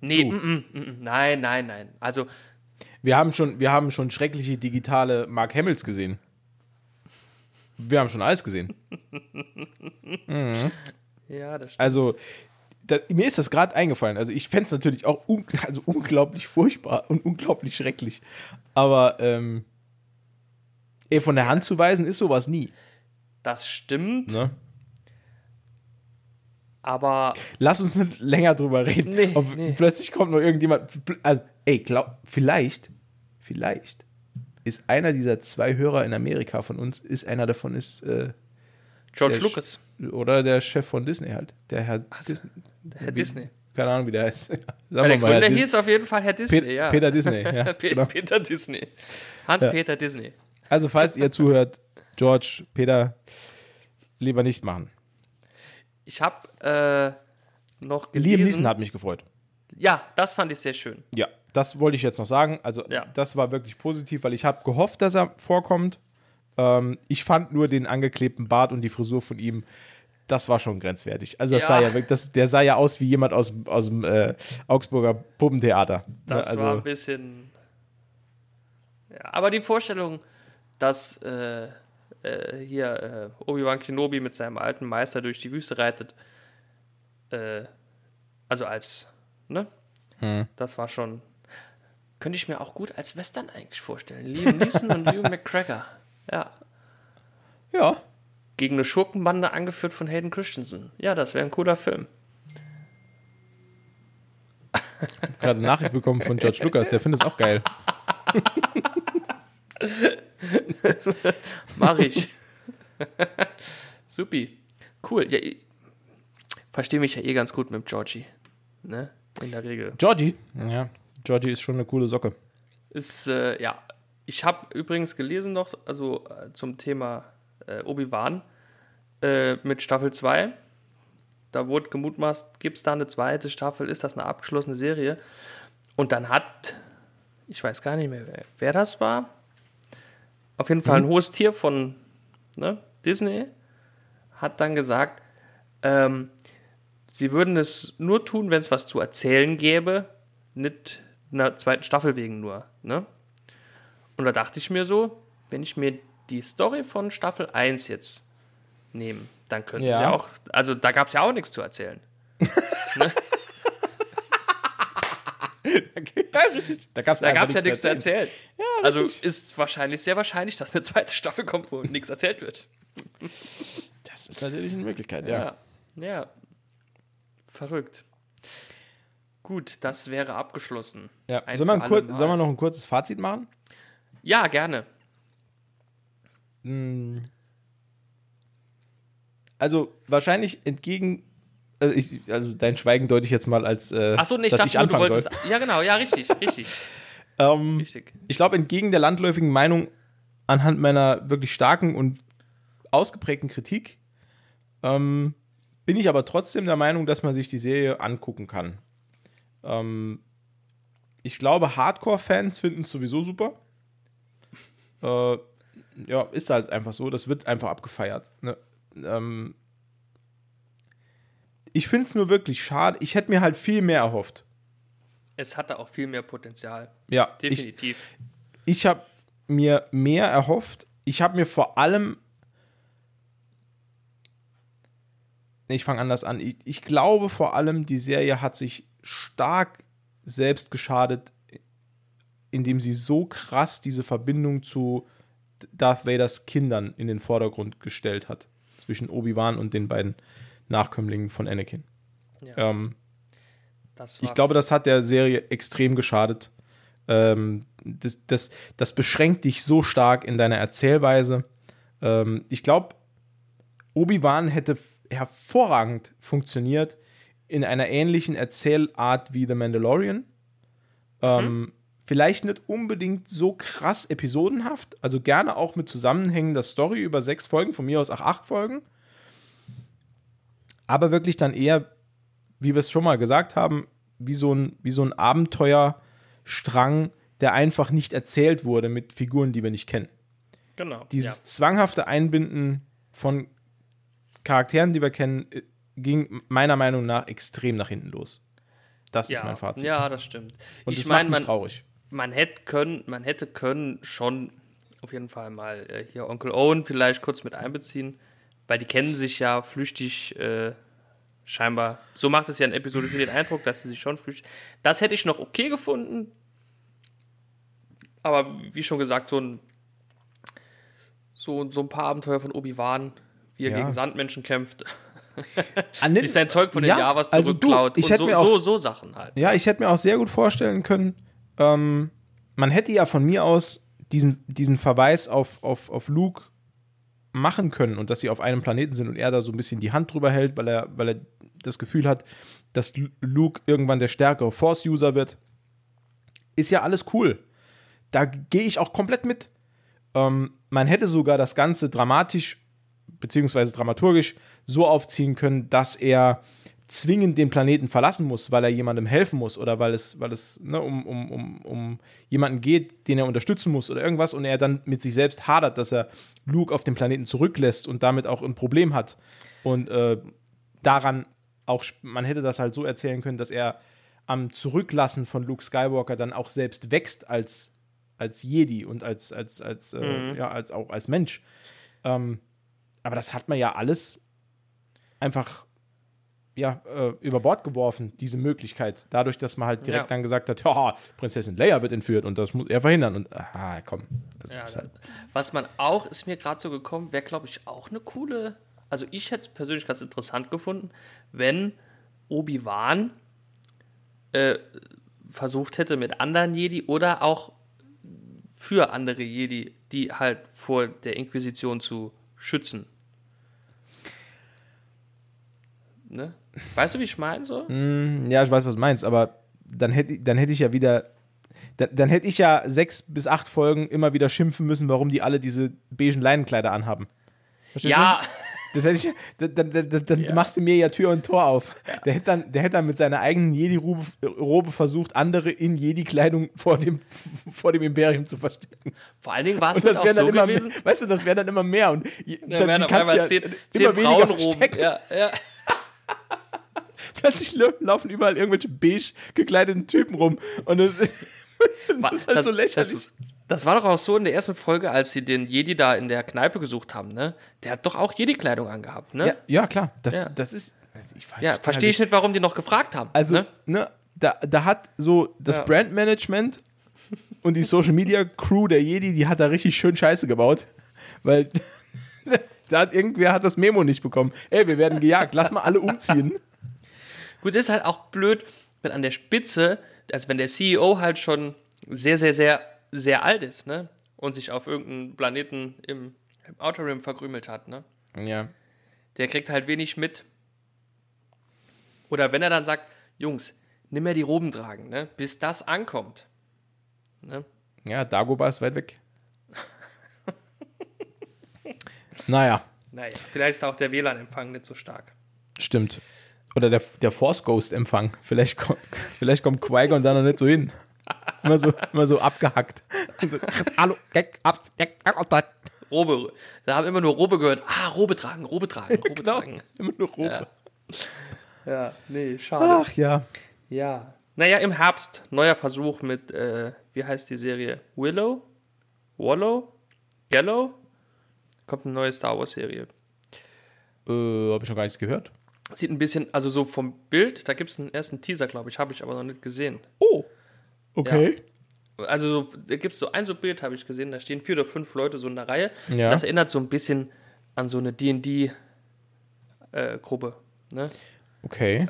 Nee, mm, mm, mm, mm, nein, nein, nein. Also, Wir haben schon, wir haben schon schreckliche digitale Mark Hamills gesehen. Wir haben schon alles gesehen. ja, das stimmt. Also, da, mir ist das gerade eingefallen. Also, ich fände es natürlich auch un also unglaublich furchtbar und unglaublich schrecklich. Aber ähm, ey, von der Hand zu weisen ist sowas nie. Das stimmt, Ne? aber Lass uns nicht länger drüber reden. Nee, Ob nee. Plötzlich kommt noch irgendjemand. Also, ey, glaub, vielleicht, vielleicht ist einer dieser zwei Hörer in Amerika von uns, ist einer davon ist äh, George Lucas, Sch- oder der Chef von Disney halt. Der Herr Dis der Herr Disney. Keine Ahnung, wie der heißt. Sagen Ja, wir der Gründer hieß auf jeden Fall Herr Disney, Pe ja. Peter Disney. Ja, Pe genau. Peter Disney. Hans-Peter Disney. Also, falls ihr zuhört, George, Peter, lieber nicht machen. Ich habe äh, noch gelesen. Liam Neeson hat mich gefreut. Ja, das fand ich sehr schön. Ja, das wollte ich jetzt noch sagen. Also, Ja. das war wirklich positiv, weil ich habe gehofft, dass er vorkommt. Ähm, ich fand nur den angeklebten Bart und die Frisur von ihm, das war schon grenzwertig. Also, das Ja. sah ja wirklich, das, der sah ja aus wie jemand aus, aus dem äh, Augsburger Puppentheater. Das also, war ein bisschen. Ja, aber die Vorstellung, dass äh, äh, hier äh, Obi-Wan Kenobi mit seinem alten Meister durch die Wüste reitet, äh, also als, ne? Hm. Das war schon, könnte ich mir auch gut als Western eigentlich vorstellen. Liam Neeson und Hugh McGregor. Ja. Ja. Gegen eine Schurkenbande angeführt von Hayden Christensen. Ja, das wäre ein cooler Film. Gerade eine Nachricht bekommen von George Lucas, der findet es auch geil. Mach ich. Supi. Cool. Ja, verstehe mich ja eh ganz gut mit Georgie. Ne? In der Regel. Georgie? Ja. Georgie ist schon eine coole Socke. Ist, äh, ja. Ich habe übrigens gelesen noch, also äh, zum Thema äh, Obi-Wan äh, mit Staffel 2. Da wurde gemutmaßt, gibt es da eine zweite Staffel, ist das eine abgeschlossene Serie? Und dann hat, ich weiß gar nicht mehr, wer, wer das war, auf jeden Fall ein hohes Tier von ne, Disney, hat dann gesagt, ähm, sie würden es nur tun, wenn es was zu erzählen gäbe, nicht einer zweiten Staffel wegen nur. Ne? Und da dachte ich mir so, wenn ich mir die Story von Staffel 1 jetzt nehme, dann könnten Ja. sie auch, also da gab es ja auch nichts zu erzählen. ne? Da gab es ja nichts zu erzählen. also ist wahrscheinlich sehr wahrscheinlich, dass eine zweite Staffel kommt, wo nichts erzählt wird. Das ist natürlich eine Möglichkeit, ja. Ja. ja. Verrückt. Gut, das wäre abgeschlossen. ja. Sollen, wir kur- wir noch ein kurzes Fazit machen? Ja, gerne. Also wahrscheinlich entgegen, also, ich, also dein Schweigen deute ich jetzt mal als, äh, Achso, nee, ich dass dachte ich nur, du wolltest. soll. Ja, genau, ja, richtig, richtig. Ähm, richtig. ich glaube, entgegen der landläufigen Meinung, anhand meiner wirklich starken und ausgeprägten Kritik, ähm, bin ich aber trotzdem der Meinung, dass man sich die Serie angucken kann. Ähm, ich glaube, Hardcore-Fans finden es sowieso super. Äh, ja, ist halt einfach so. Das wird einfach abgefeiert. Ne? Ähm, ich finde es nur wirklich schade. Ich hätte mir halt viel mehr erhofft. Es hatte auch viel mehr Potenzial. Ja, ich, Definitiv. ich habe mir mehr erhofft. Ich habe mir vor allem. Ich fange anders an. Ich, ich glaube vor allem, die Serie hat sich stark selbst geschadet, indem sie so krass diese Verbindung zu Darth Vaders Kindern in den Vordergrund gestellt hat. Zwischen Obi-Wan und den beiden Nachkömmlingen von Anakin. Ja. Ähm, ich glaube, das hat der Serie extrem geschadet. Ähm, das, das, das beschränkt dich so stark in deiner Erzählweise. Ähm, ich glaube, Obi-Wan hätte hervorragend funktioniert in einer ähnlichen Erzählart wie The Mandalorian. Ähm, Vielleicht nicht unbedingt so krass episodenhaft, also gerne auch mit zusammenhängender Story über sechs Folgen, von mir aus auch acht Folgen. Aber wirklich dann eher wie wir es schon mal gesagt haben, wie so ein, wie so ein Abenteuerstrang, der einfach nicht erzählt wurde mit Figuren, die wir nicht kennen. genau. Dieses zwanghafte Einbinden von Charakteren, die wir kennen, äh, ging meiner Meinung nach extrem nach hinten los. Das ja. ist mein Fazit. Ja, das stimmt. Und ich das meine, macht mich man, traurig. man hätte können, man hätte können schon auf jeden Fall mal äh, hier Onkel Owen vielleicht kurz mit einbeziehen, weil die kennen sich ja flüchtig äh, scheinbar. So macht es ja in Episode 4 den Eindruck, dass sie sich schon flüchtig. Das hätte ich noch okay gefunden. Aber wie schon gesagt, so ein so, so ein paar Abenteuer von Obi-Wan, wie er Ja. gegen Sandmenschen kämpft, sich sein Zeug von den Ja, Javas also du, zurückklaut ich und so, mir auch- so, so Sachen halt. Ja, ich hätte mir auch sehr gut vorstellen können, ähm, man hätte ja von mir aus diesen, diesen Verweis auf, auf, auf Luke machen können und dass sie auf einem Planeten sind und er da so ein bisschen die Hand drüber hält, weil er, weil er das Gefühl hat, dass Lu- Luke irgendwann der stärkere Force-User wird. Ist ja alles cool. Da gehe ich auch komplett mit. Ähm, man hätte sogar das Ganze dramatisch beziehungsweise dramaturgisch so aufziehen können, dass er zwingend den Planeten verlassen muss, weil er jemandem helfen muss oder weil es, weil es ne, um, um, um, um jemanden geht, den er unterstützen muss oder irgendwas und er dann mit sich selbst hadert, dass er Luke auf dem Planeten zurücklässt und damit auch ein Problem hat. Und äh, daran auch, man hätte das halt so erzählen können, dass er am Zurücklassen von Luke Skywalker dann auch selbst wächst als, als Jedi und als, als, als, äh, ja, als auch als Mensch. Ähm, aber das hat man ja alles einfach ja, äh, über Bord geworfen, diese Möglichkeit. Dadurch, dass man halt direkt Ja. dann gesagt hat, ja, Prinzessin Leia wird entführt und das muss er verhindern. Und aha, komm. Das Ja, halt, was man auch, ist mir gerade so gekommen, wäre, glaube ich, auch eine coole. Also, ich hätte es persönlich ganz interessant gefunden, wenn Obi-Wan äh, versucht hätte mit anderen Jedi oder auch für andere Jedi, die halt vor der Inquisition zu schützen. Ne? Weißt du, wie ich meine? So? ja, ich weiß, was du meinst, aber dann hätte dann hätte ich ja wieder. Dann, dann hätte ich ja sechs bis acht Folgen immer wieder schimpfen müssen, warum die alle diese beigen Leinenkleider anhaben. Verstehst Ja, du? Das hätte ich, dann, dann, dann, dann machst du mir ja Tür und Tor auf. Der, hätte dann, der hätte dann mit seiner eigenen Jedi-Robe Robe versucht, andere in Jedi-Kleidung vor dem, vor dem Imperium zu verstecken. vor allen Dingen war es das auch dann so immer, gewesen. weißt du, das wäre dann immer mehr. Und Da dann, wären auf kannst du ja zehn, immer zehn weniger Braunroben. verstecken. Ja, ja. Plötzlich lau- laufen überall irgendwelche beige gekleideten Typen rum. Und das, das ist halt so lächerlich. Das, das war doch auch so in der ersten Folge, als sie den Jedi da in der Kneipe gesucht haben, ne? Der hat doch auch Jedi-Kleidung angehabt, ne? ja, ja, klar. Das, Ja. das ist. also Ich Ja, verstehe ich nicht, warum die noch gefragt haben. Also, ne? ne, da, da hat so das Ja. Brandmanagement und die Social Media Crew der Jedi, die hat da richtig schön Scheiße gebaut. Weil da hat irgendwer hat das Memo nicht bekommen. Ey, wir werden gejagt, lass mal alle umziehen. Gut, ist halt auch blöd, wenn an der Spitze, also wenn der CEO halt schon sehr, sehr, sehr, sehr alt ist, ne? Und sich auf irgendeinen Planeten im, im Outer Rim verkrümelt hat, ne? Ja. Der kriegt halt wenig mit. Oder wenn er dann sagt, Jungs, nimm mir die Roben tragen, ne? Bis das ankommt. Ne? Ja, Dagobah ist weit weg. naja, Naja, vielleicht ist auch der WLAN-Empfang nicht so stark. stimmt. Oder der, der Force Ghost-Empfang. Vielleicht, kommt- vielleicht kommt Qui-Gon da noch nicht so hin. Immer so, immer so abgehackt. So, Hallo. Robe, da haben immer nur Robe gehört. Ah, Robe tragen, Robe tragen, Robe Genau, tragen. immer nur Robe. Ja, nee, schade. Ach ja. Ja. Naja, im Herbst, neuer Versuch mit, äh, wie heißt die Serie? Willow? Wallow? Gallow? Kommt eine neue Star Wars-Serie. Äh, hab ich noch gar nichts gehört. Sieht ein bisschen, also so vom Bild, da gibt es einen ersten Teaser, glaube ich, habe ich aber noch nicht gesehen. Oh. Okay. Also so, da gibt es so ein so Bild, habe ich gesehen, da stehen vier oder fünf Leute so in der Reihe. Ja. Das erinnert so ein bisschen an so eine D&D-Gruppe. ne? Okay.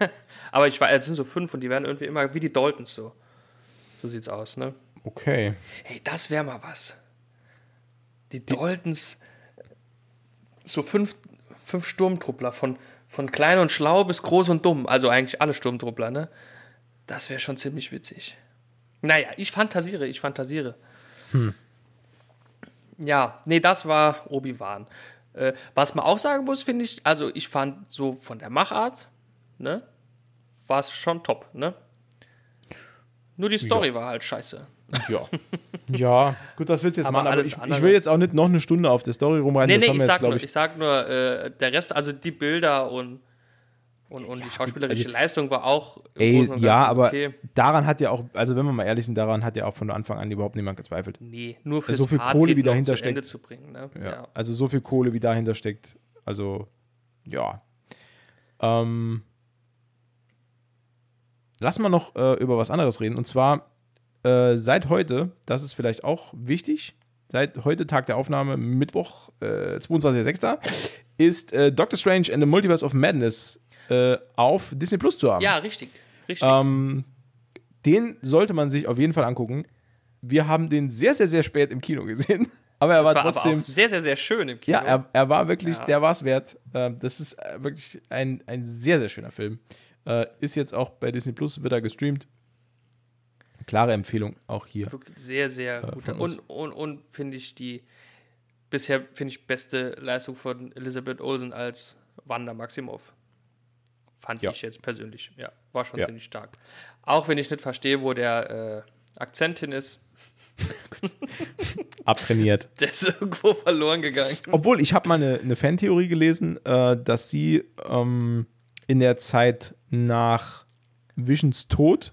Aber ich weiß, es sind so fünf und die werden irgendwie immer wie die Daltons so. So sieht's aus, ne? Okay. Hey, das wäre mal was. Die Daltons, so fünf, fünf Sturmtruppler, von, von klein und schlau bis groß und dumm, also eigentlich alle Sturmtruppler, ne? Das wäre schon ziemlich witzig. Naja, ich fantasiere, ich fantasiere. Ja, nee, das war Obi-Wan. Äh, was man auch sagen muss, finde ich, also ich fand so von der Machart, ne, war es schon top, ne? Nur die Story war halt scheiße. Ja. ja, gut, das willst du jetzt Aber machen, aber ich, ich will jetzt auch nicht noch eine Stunde auf der Story rumreiten. Nee, nee, ich jetzt, sag, nur, ich. ich. sag nur, äh, der Rest, also die Bilder und, und, und die schauspielerische also- Leistung war auch Ey, ja, aber okay. daran hat ja auch, also wenn wir mal ehrlich sind, daran hat ja auch von Anfang an überhaupt niemand gezweifelt. Nee, nur fürs so viel Fazit Kohle, wie dahinter steckt. zu bringen. Ne? Ja. Ja. Also so viel Kohle, wie dahinter steckt. Also, ja. Ähm, lass mal noch äh, über was anderes reden. Und zwar äh, seit heute, das ist vielleicht auch wichtig, seit heute Tag der Aufnahme, Mittwoch, äh, 22.06., ist äh, Doctor Strange and the Multiverse of Madness äh, auf Disney Plus zu haben. ja, richtig. Richtig. Ähm, den sollte man sich auf jeden Fall angucken. Wir haben den sehr, sehr, sehr spät im Kino gesehen. Aber er das war war trotzdem. aber auch sehr, sehr, sehr schön im Kino. Ja, er, er war wirklich, Ja. der war es wert. Ähm, das ist äh, wirklich ein, ein sehr, sehr schöner Film. Äh, ist jetzt auch bei Disney Plus, wird er gestreamt. Klare Empfehlung auch hier. Wirklich sehr, sehr gut. von uns. Und, und, und finde ich die bisher, finde ich, beste Leistung von Elisabeth Olsen als Wanda Maximoff. Fand Ja. ich jetzt persönlich. Ja, war schon Ja. ziemlich stark. Auch wenn ich nicht verstehe, wo der äh, Akzent hin ist. Abtrainiert. Der ist irgendwo verloren gegangen. Obwohl, ich habe mal eine, eine Fantheorie gelesen, äh, dass sie ähm, in der Zeit nach Visions Tod,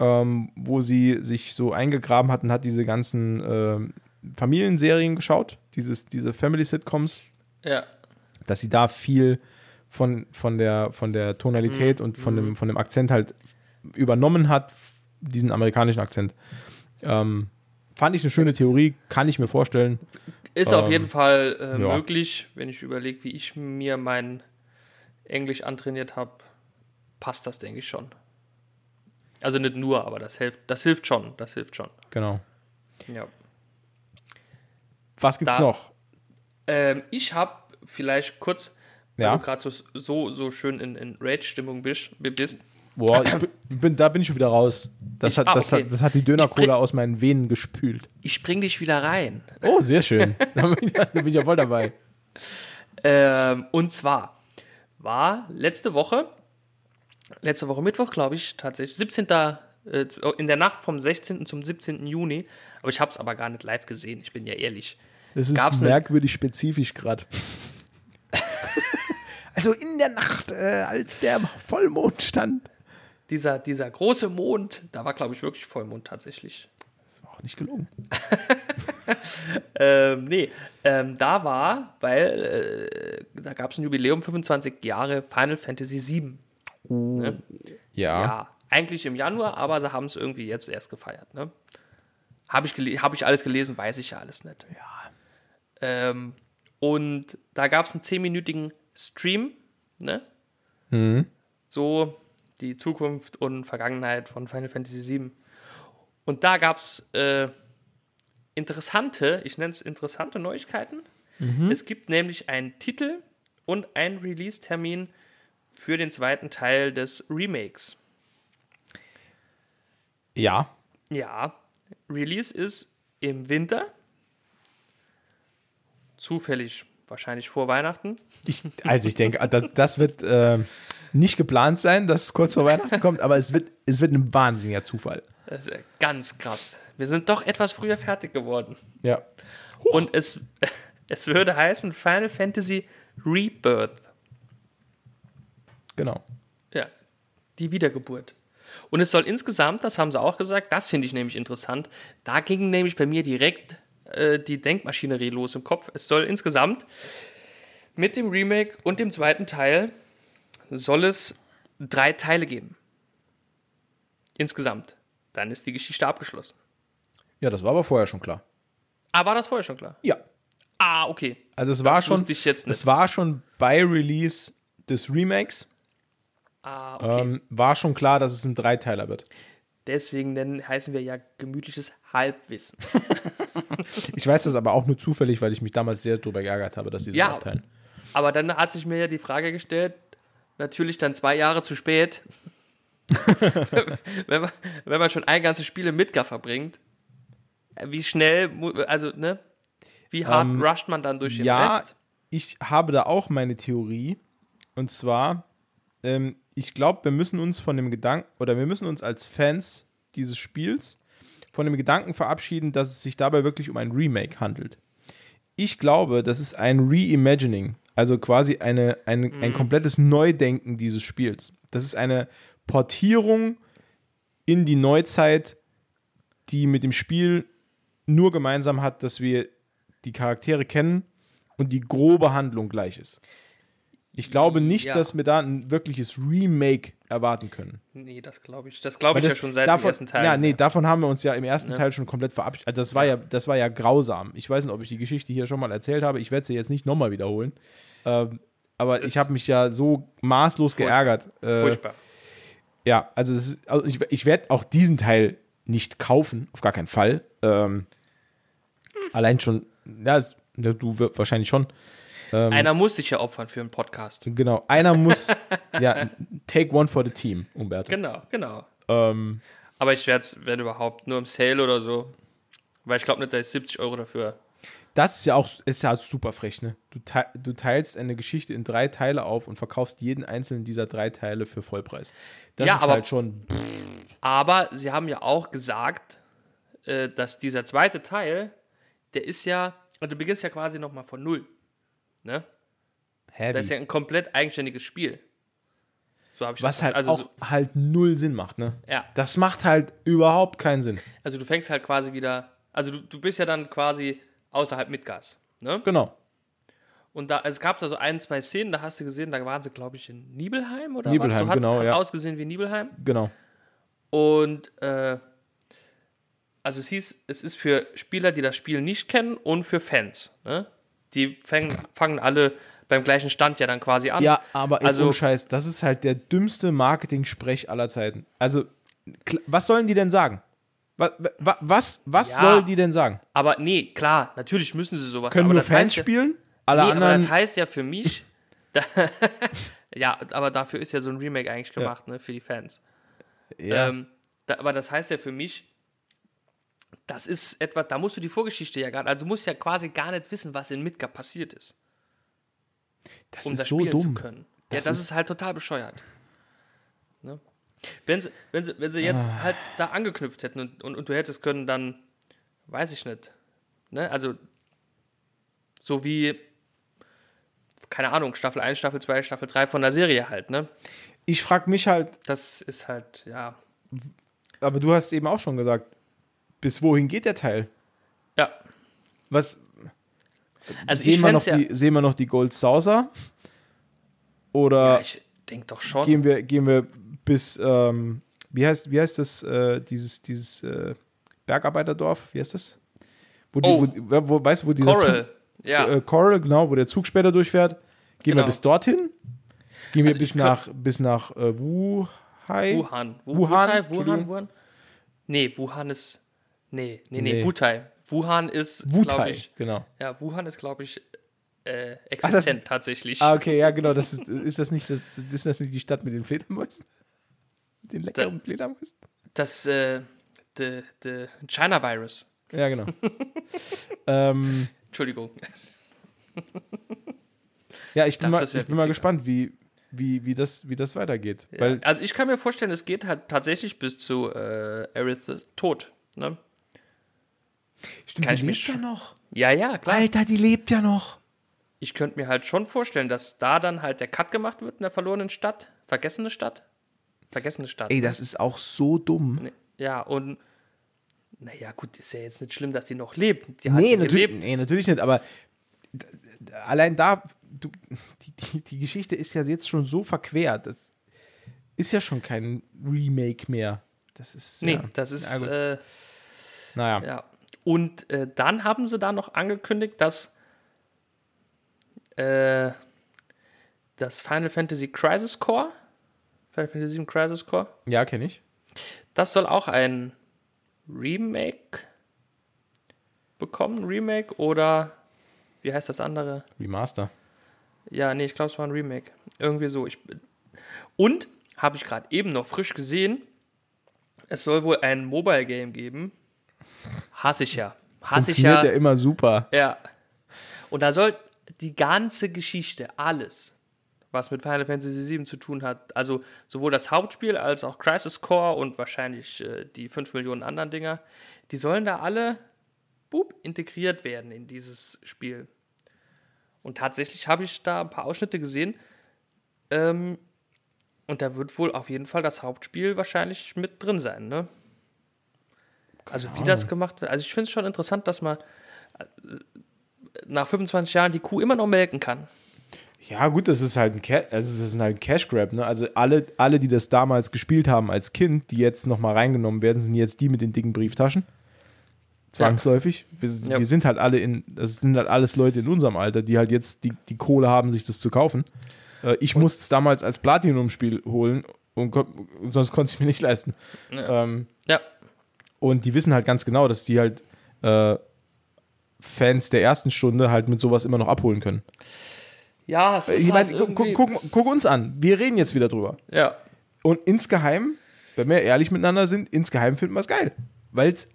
ähm, wo sie sich so eingegraben hatten, hat diese ganzen ähm, Familienserien geschaut, dieses, diese Family-Sitcoms, Ja. dass sie da viel von, von, der, von der Tonalität Mhm. und von dem, von dem Akzent halt übernommen hat, diesen amerikanischen Akzent. Ähm, fand ich eine schöne Theorie, kann ich mir vorstellen. Ist auf Ähm, jeden Fall äh, ja. möglich, wenn ich überlege, wie ich mir mein Englisch antrainiert habe, passt das, denke ich schon. Also nicht nur, aber das hilft, das hilft schon, das hilft schon. Genau. Ja. Was gibt's Da- noch? Ähm, ich habe vielleicht kurz, weil Ja. du gerade so, so, so schön in, in Rage-Stimmung bist, bist. Boah, ich bin, da bin ich schon wieder raus. Das, Ich- hat, ah, das, okay. hat, das hat die Dönercola aus meinen Venen gespült. Ich bring dich wieder rein. Oh, sehr schön. da, bin ich, da bin ich ja voll dabei. Ähm, und zwar war letzte Woche, letzte Woche Mittwoch, glaube ich, tatsächlich, 17. Äh, in der Nacht vom 16. zum 17. Juni, aber ich habe es aber gar nicht live gesehen, ich bin ja ehrlich. Das ist Gab's merkwürdig spezifisch gerade. also in der Nacht, äh, als der Vollmond stand. Dieser, dieser große Mond, da war, glaube ich, wirklich Vollmond tatsächlich. Das war auch nicht gelogen. Ähm, nee, ähm, da war, weil äh, da gab es ein Jubiläum, 25 Jahre Final Fantasy VII. Ne? Ja. Ja, eigentlich im Januar, aber sie haben es irgendwie jetzt erst gefeiert. Ne? Habe ich, hab ich alles gelesen, weiß ich ja alles nicht. Ja. Ähm, und da gab es einen 10-minütigen Stream, ne? So die Zukunft und Vergangenheit von Final Fantasy VII. Und da gab es äh, interessante, ich nenne es interessante Neuigkeiten. Es gibt nämlich einen Titel und einen Release-Termin für den zweiten Teil des Remakes. Ja. Ja, Release ist im Winter. Zufällig wahrscheinlich vor Weihnachten. Ich, also ich denke, das, das wird äh, nicht geplant sein, dass es kurz vor Weihnachten kommt, aber es wird, es wird ein wahnsinniger Zufall. Das ist ja ganz krass. Wir sind doch etwas früher fertig geworden. Ja. Und es, es würde heißen Final Fantasy Rebirth. Genau. Ja, die Wiedergeburt. Und es soll insgesamt, das haben sie auch gesagt, das finde ich nämlich interessant, da ging nämlich bei mir direkt äh, die Denkmaschinerie los im Kopf. Es soll insgesamt mit dem Remake und dem zweiten Teil soll es drei Teile geben. Insgesamt. Dann ist die Geschichte abgeschlossen. Ja, das war aber vorher schon klar. Ah, war das vorher schon klar? Ja. Ah, okay. Also es war Das schon, es war schon bei Release des Remakes, Ah, okay. ähm, war schon klar, dass es ein Dreiteiler wird. Deswegen nennen, heißen wir ja gemütliches Halbwissen. Ich weiß das aber auch nur zufällig, weil ich mich damals sehr darüber geärgert habe, dass sie das Ja. aufteilen. Aber dann hat sich mir ja die Frage gestellt, natürlich dann zwei Jahre zu spät, wenn, man, wenn man schon ein ganzes Spiel im Midgar verbringt, wie schnell, also, ne? Wie hart rusht man dann durch den Ähm, Ja, Rest? ich habe da auch meine Theorie. Und zwar, ähm, ich glaube, wir müssen uns von dem Gedanken, oder wir müssen uns als Fans dieses Spiels von dem Gedanken verabschieden, dass es sich dabei wirklich um ein Remake handelt. Ich glaube, das ist ein Reimagining, also quasi eine, eine, ein komplettes Neudenken dieses Spiels. Das ist eine Portierung in die Neuzeit, die mit dem Spiel nur gemeinsam hat, dass wir die Charaktere kennen und die grobe Handlung gleich ist. Ich glaube nicht, Ja. dass wir da ein wirkliches Remake erwarten können. Nee, das glaube ich. Das glaube ich das, ja schon seit davon, dem ersten Teil. Ja, nee, davon haben wir uns ja im ersten Teil schon komplett verabschiedet. Also das war ja, das war ja grausam. Ich weiß nicht, ob ich die Geschichte hier schon mal erzählt habe. Ich werde sie jetzt nicht nochmal wiederholen. Ähm, aber ich Es- habe mich ja so maßlos Furchtbar. geärgert. Äh, Furchtbar. ja, also, ist, also ich, ich werde auch diesen Teil nicht kaufen, auf gar keinen Fall. Ähm, allein schon, ja, es, ja, du wahrscheinlich schon. Einer muss sich ja opfern für einen Podcast. Genau, einer muss, ja, take one for the team, Umberto. Genau, genau. Ähm, Aber ich werde es, wenn überhaupt, nur im Sale oder so. Weil ich glaube nicht, da ist 70 Euro dafür. das ist ja auch ist ja super frech, ne? Du, te du teilst eine Geschichte in drei Teile auf und verkaufst jeden einzelnen dieser drei Teile für Vollpreis. Das Ja, ist aber- halt schon. Aber sie haben ja auch gesagt, äh, dass dieser zweite Teil, der ist ja, und du beginnst ja quasi nochmal von Null. Ne? Hä, Das ist ja ein komplett eigenständiges Spiel. So habe ich Was das halt also, auch so, halt null Sinn macht, ne? Ja. Das macht halt überhaupt keinen Sinn. also du fängst halt quasi wieder, also du, du bist ja dann quasi außerhalb Midgars. Ne? Genau. Und da, also es gab da so ein, zwei Szenen, da hast du gesehen, da waren sie, glaube ich, in Nibelheim oder Nibelheim, was? Hat's genau, ja. ausgesehen wie Nibelheim. Genau. Und äh, also es hieß, es ist für Spieler, die das Spiel nicht kennen und für Fans. Ne? Die fangen, fangen alle beim gleichen Stand ja dann quasi an. Ja, aber Also- ohne Scheiß, das ist halt der dümmste Marketing-Sprech aller Zeiten. Also, was sollen die denn sagen? Was, was, was Ja. soll die denn sagen? Aber nee, klar, natürlich müssen sie sowas. Können aber nur Fans heißt ja, spielen? Alle Nee, aber anderen. das heißt ja für mich, da, ja, aber dafür ist ja so ein Remake eigentlich gemacht, ne, für die Fans. ja. Ähm, da, aber das heißt ja für mich, das ist etwa, da musst du die Vorgeschichte ja gar also du musst ja quasi gar nicht wissen, was in Midgar passiert ist, das um ist das so spielen zu dumm. können. Das ja, das ist- ist, halt total bescheuert. Ne? Wenn, sie, wenn, sie, wenn sie jetzt Ah. halt da angeknüpft hätten und, und, und du hättest können, dann weiß ich nicht. Ne? Also so wie, keine Ahnung, Staffel 1, Staffel 2, Staffel 3 von der Serie halt, ne? Ich frage mich halt, Das ist halt, ja. aber du hast eben auch schon gesagt, bis wohin geht der Teil? Ja. Was Also ich sehen, wir noch ja, die, sehen wir noch die Gold Saucer? Oder ja, ich denke doch schon. gehen wir, gehen wir bis, ähm, wie heißt, wie heißt das, äh, dieses, dieses äh, Bergarbeiterdorf, wie heißt das? Wo die, Oh. wo, wo, weißt du, wo dieser Coral, Zug, ja. äh, Coral, genau, wo der Zug später durchfährt. Gehen wir Genau. bis dorthin? Gehen wir Also bis ich nach, bis nach äh, Wuhai? Wuhan. Wu- Wuhan? Wuhan, Entschuldigung. Wuhan? Nee, Wuhan ist. Nee, nee, nee, Nee. Wutai. Wuhan ist, glaube Wutai, ich. genau. Ja, Wuhan ist, glaube ich, äh, das- existent tatsächlich. Ah, okay, ja, genau. Das ist, ist, das nicht, das, ist das nicht die Stadt mit den Fledermäusen? Mit Den leckeren Fledermäusen? Das, äh, the, the China Virus. Ja, genau. ähm, Entschuldigung. ja, ich bin, dachte, mal, das ich bin mal gespannt, wie, wie, wie, das, wie das weitergeht. Weil, also ich kann mir vorstellen, es geht halt tatsächlich bis zu äh, Aerith Tod. Ne? Stimmt, kann die lebt ja noch. Ja, ja, klar. Alter, die lebt ja noch. Ich könnte mir halt schon vorstellen, dass da dann halt der Cut gemacht wird in der verlorenen Stadt. Vergessene Stadt? Vergessene Stadt. Ey, das ist auch so dumm. Ja, und naja, gut, ist ja jetzt nicht schlimm, dass die noch lebt. Die Nee, ja natürlich, gelebt. nee, natürlich nicht, aber allein da, du, die, die, die Geschichte ist ja jetzt schon so verquert. Das ist ja schon kein Remake mehr. Das ist. Nee, ja, das ist, Ja, gut. äh, naja. ja. Und äh, dann haben sie da noch angekündigt, dass äh, das Final Fantasy Crisis Core, Final Fantasy VII Crisis Core, Ja, kenne ich. das soll auch ein Remake bekommen, Remake oder wie heißt das andere? Remaster. Ja, nee, ich glaube, es war ein Remake. Irgendwie so. Ich, und habe ich gerade eben noch frisch gesehen, es soll wohl ein Mobile Game geben. Hasse ich ja. Hasse ich Funktioniert ja. ja immer super. Ja. Und da soll die ganze Geschichte, alles, was mit Final Fantasy VII zu tun hat, also sowohl das Hauptspiel als auch Crisis Core und wahrscheinlich äh, die 5 Millionen anderen Dinger, die sollen da alle boop, integriert werden in dieses Spiel. Und tatsächlich habe ich da ein paar Ausschnitte gesehen. Ähm, und da wird wohl auf jeden Fall das Hauptspiel wahrscheinlich mit drin sein, ne? Also wie das gemacht wird. Also ich finde es schon interessant, dass man äh, nach 25 Jahren die Kuh immer noch melken kann. Ja, gut, das ist halt ein, Ca also das ist halt ein Cash Grab. Ne? Also alle, alle, die das damals gespielt haben als Kind, die jetzt nochmal reingenommen werden, sind jetzt die mit den dicken Brieftaschen. Zwangsläufig. Wir, Ja. wir sind halt alle in, das sind halt alles Leute in unserem Alter, die halt jetzt die, die Kohle haben, sich das zu kaufen. Äh, ich musste es damals als Platinum-Spiel holen und, sonst konnte ich es mir nicht leisten. Ähm, Ja, und die wissen halt ganz genau, dass die halt äh, Fans der ersten Stunde halt mit sowas immer noch abholen können. ja, es ist Ich halt meine, guck, guck, guck, uns an. Wir reden jetzt wieder drüber. Ja, Und insgeheim, wenn wir ehrlich miteinander sind, insgeheim finden wir es geil. Weil es,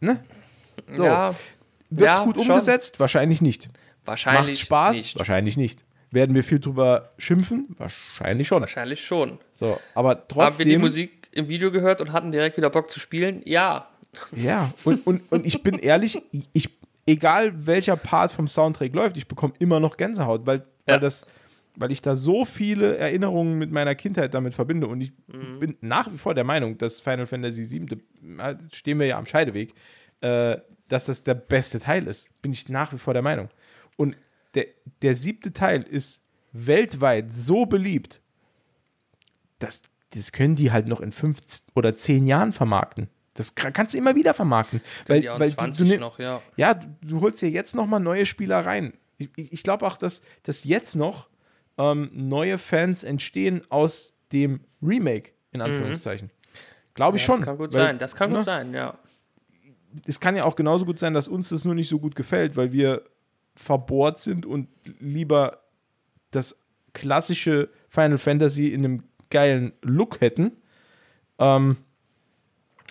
ne? So. ja, Wird es ja, gut schon. umgesetzt? Wahrscheinlich nicht. Wahrscheinlich Macht Spaß? nicht. Wahrscheinlich nicht. Werden wir viel drüber schimpfen? Wahrscheinlich schon. Wahrscheinlich schon. So, aber Haben wir trotzdem. die Musik im Video gehört und hatten direkt wieder Bock zu spielen? Ja. Ja, und, und, und ich bin ehrlich, ich, egal welcher Part vom Soundtrack läuft, ich bekomme immer noch Gänsehaut, weil, weil, Ja. das, weil ich da so viele Erinnerungen mit meiner Kindheit damit verbinde. Und ich Mhm. bin nach wie vor der Meinung, dass Final Fantasy VII, da stehen wir ja am Scheideweg, äh, dass das der beste Teil ist. Bin ich nach wie vor der Meinung. Und der, der siebte Teil ist weltweit so beliebt, dass das können die halt noch in fünf oder zehn Jahren vermarkten. Das kann- kannst du immer wieder vermarkten. Weil, in weil 20 du, du, noch, ja. Ja, du, du holst dir jetzt noch mal neue Spieler rein. Ich, ich glaube auch, dass, dass jetzt noch ähm, neue Fans entstehen aus dem Remake, in Anführungszeichen. Glaube ich Ja, schon. Das kann gut weil, sein, das kann ne, gut sein, ja. Es kann ja auch genauso gut sein, dass uns das nur nicht so gut gefällt, weil wir verbohrt sind und lieber das klassische Final Fantasy in einem geilen Look hätten. Ähm,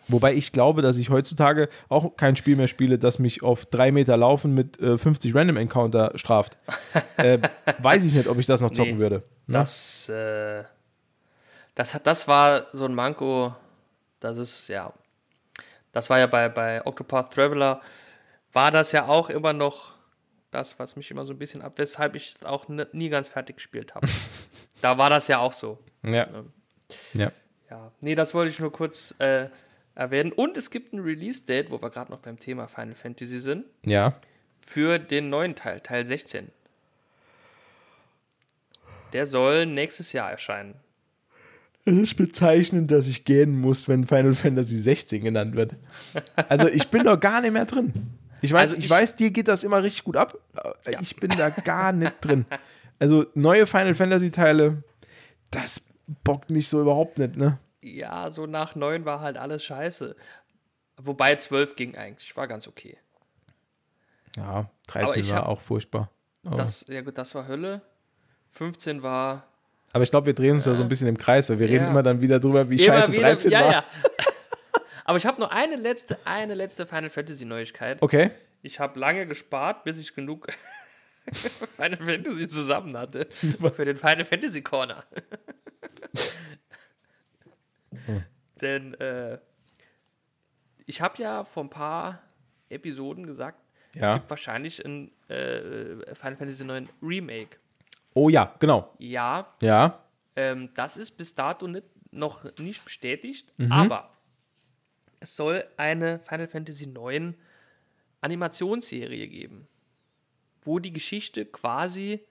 wobei ich glaube, dass ich heutzutage auch kein Spiel mehr spiele, das mich auf drei Meter Laufen mit äh, 50 Random Encounter straft. äh, weiß ich nicht, ob ich das noch zocken Nee. würde. Ne? Das, äh, das, hat, das war so ein Manko, das ist, ja, das war ja bei, bei Octopath Traveler, war das ja auch immer noch das, was mich immer so ein bisschen ab, weshalb ich es auch nie ganz fertig gespielt habe. da war das ja auch so. Ja. ja. Ja, nee, das wollte ich nur kurz äh, erwähnen. Und es gibt ein Release-Date, wo wir gerade noch beim Thema Final Fantasy sind, Ja. für den neuen Teil, Teil 16. Der soll nächstes Jahr erscheinen. Es ist bezeichnend, dass ich gähnen muss, wenn Final Fantasy 16 genannt wird. Also ich bin doch gar nicht mehr drin. Ich weiß, Also ich, ich- weiß, dir geht das immer richtig gut ab. Ja. Ich bin da gar nicht drin. Also neue Final Fantasy Teile, das bockt mich so überhaupt nicht, ne? Ja, so nach 9 war halt alles scheiße. Wobei 12 ging eigentlich, war ganz okay. Ja, 13 ich war hab- auch furchtbar. Aber, Das, ja gut, das war Hölle. 15 war aber ich glaube, wir drehen uns da so ein bisschen im Kreis, weil wir reden Ja. immer dann wieder drüber, wie scheiße 13 ja, war. ja. Aber ich habe nur eine letzte, eine letzte Final Fantasy Neuigkeit. Okay. Ich habe lange gespart, bis ich genug Final Fantasy zusammen hatte für den Final Fantasy Corner. Denn äh, ich habe ja vor ein paar Episoden gesagt, Ja. es gibt wahrscheinlich ein äh, Final Fantasy 9 Remake. Oh ja, genau. Ja, Ja. ähm, das ist bis dato nicht, noch nicht bestätigt, Mhm. aber es soll eine Final Fantasy 9 Animationsserie geben, wo die Geschichte quasi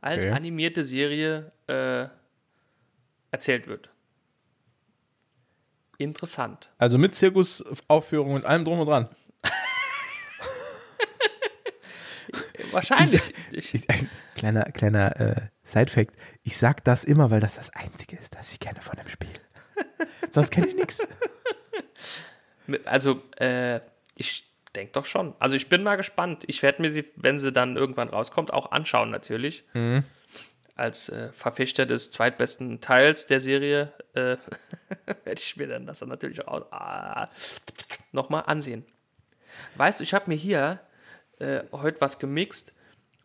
als Okay. animierte Serie äh, erzählt wird. Interessant. Also mit Zirkusaufführung und allem drum und dran. Wahrscheinlich. Ich, Ich, ein kleiner kleiner äh, Side-Fact. Ich sag das immer, weil das das Einzige ist, das ich kenne von dem Spiel. Sonst kenne ich nichts. also, äh, ich denke doch schon. Also, ich bin mal gespannt. Ich werde mir sie, wenn sie dann irgendwann rauskommt, auch anschauen, natürlich. Als äh, Verfechter des zweitbesten Teils der Serie äh, werde ich mir dann das dann natürlich auch ah, nochmal ansehen. Weißt du, ich habe mir hier äh, heute was gemixt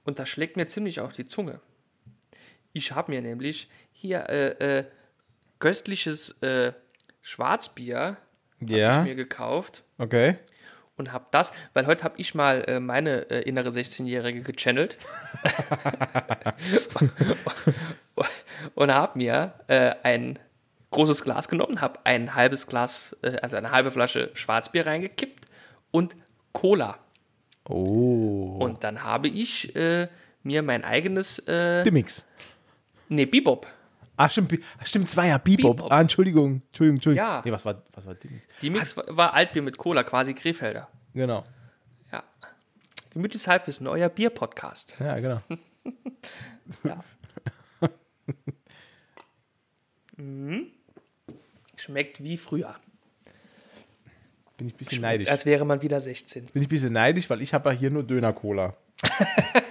und das schlägt mir ziemlich auf die Zunge. Ich habe mir nämlich hier äh, äh, köstliches äh, Schwarzbier Ja. ich mir gekauft Okay. Und habe das, weil heute habe ich mal äh, meine äh, innere 16-Jährige gechannelt und habe mir äh, ein großes Glas genommen, habe ein halbes Glas, äh, also eine halbe Flasche Schwarzbier reingekippt und Cola. Oh. Und dann habe ich äh, mir mein eigenes, äh, Dimmix. nee, Bebop. Ah, stimmt, ah, stimmt, es war ja Bebop. Bebop. Ah, Entschuldigung, Entschuldigung, Entschuldigung. Ja. Nee, was war, was war Dimmix? Die Mix war- war Altbier mit Cola, quasi Krefelder. Genau. Ja. Gemütliches Halbwissen, euer Bier-Podcast. Ja, genau. Ja. Mhm. Schmeckt wie früher. Bin ich ein bisschen neidisch. Als wäre man wieder 16. Bin ich ein bisschen neidisch, weil ich habe ja hier nur Döner-Cola.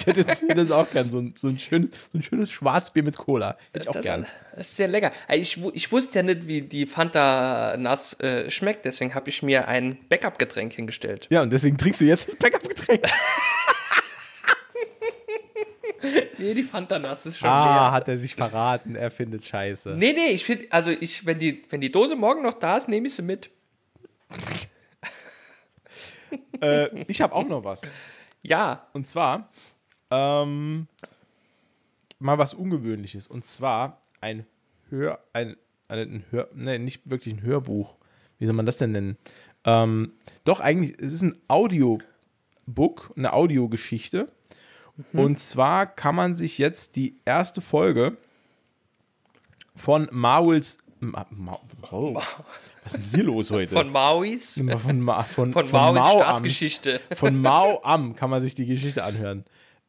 ich hätte jetzt, hätte jetzt auch gern so ein, so, ein schönes, so ein schönes Schwarzbier mit Cola. Hätte ich auch Das, gern. das ist sehr lecker. Ich, wu- ich wusste ja nicht, wie die Fanta Nass äh, schmeckt, deswegen habe ich mir ein Backup-Getränk hingestellt. Ja, und deswegen trinkst du jetzt das Backup-Getränk. Nee, die Fanta Nass ist schon Ah, leer. hat er sich verraten. Er findet scheiße. Nee, nee, ich finde, also ich, wenn die, wenn die Dose morgen noch da ist, nehme ich sie mit. Äh, ich habe auch noch was. Ja, Und zwar ähm, mal was Ungewöhnliches. Und zwar ein Hör, ein, ein Hör, nee, nicht wirklich ein Hörbuch. Wie soll man das denn nennen? Ähm, doch, eigentlich, es ist ein Audiobook, eine Audiogeschichte. Mhm. Und zwar kann man sich jetzt die erste Folge von Marvels. Ma, Ma, oh, was ist denn hier los heute? Von Mauis? Von, Ma, von, Von von Mauis Mao Staatsgeschichte. Ams. Von Mao Am kann man sich die Geschichte anhören.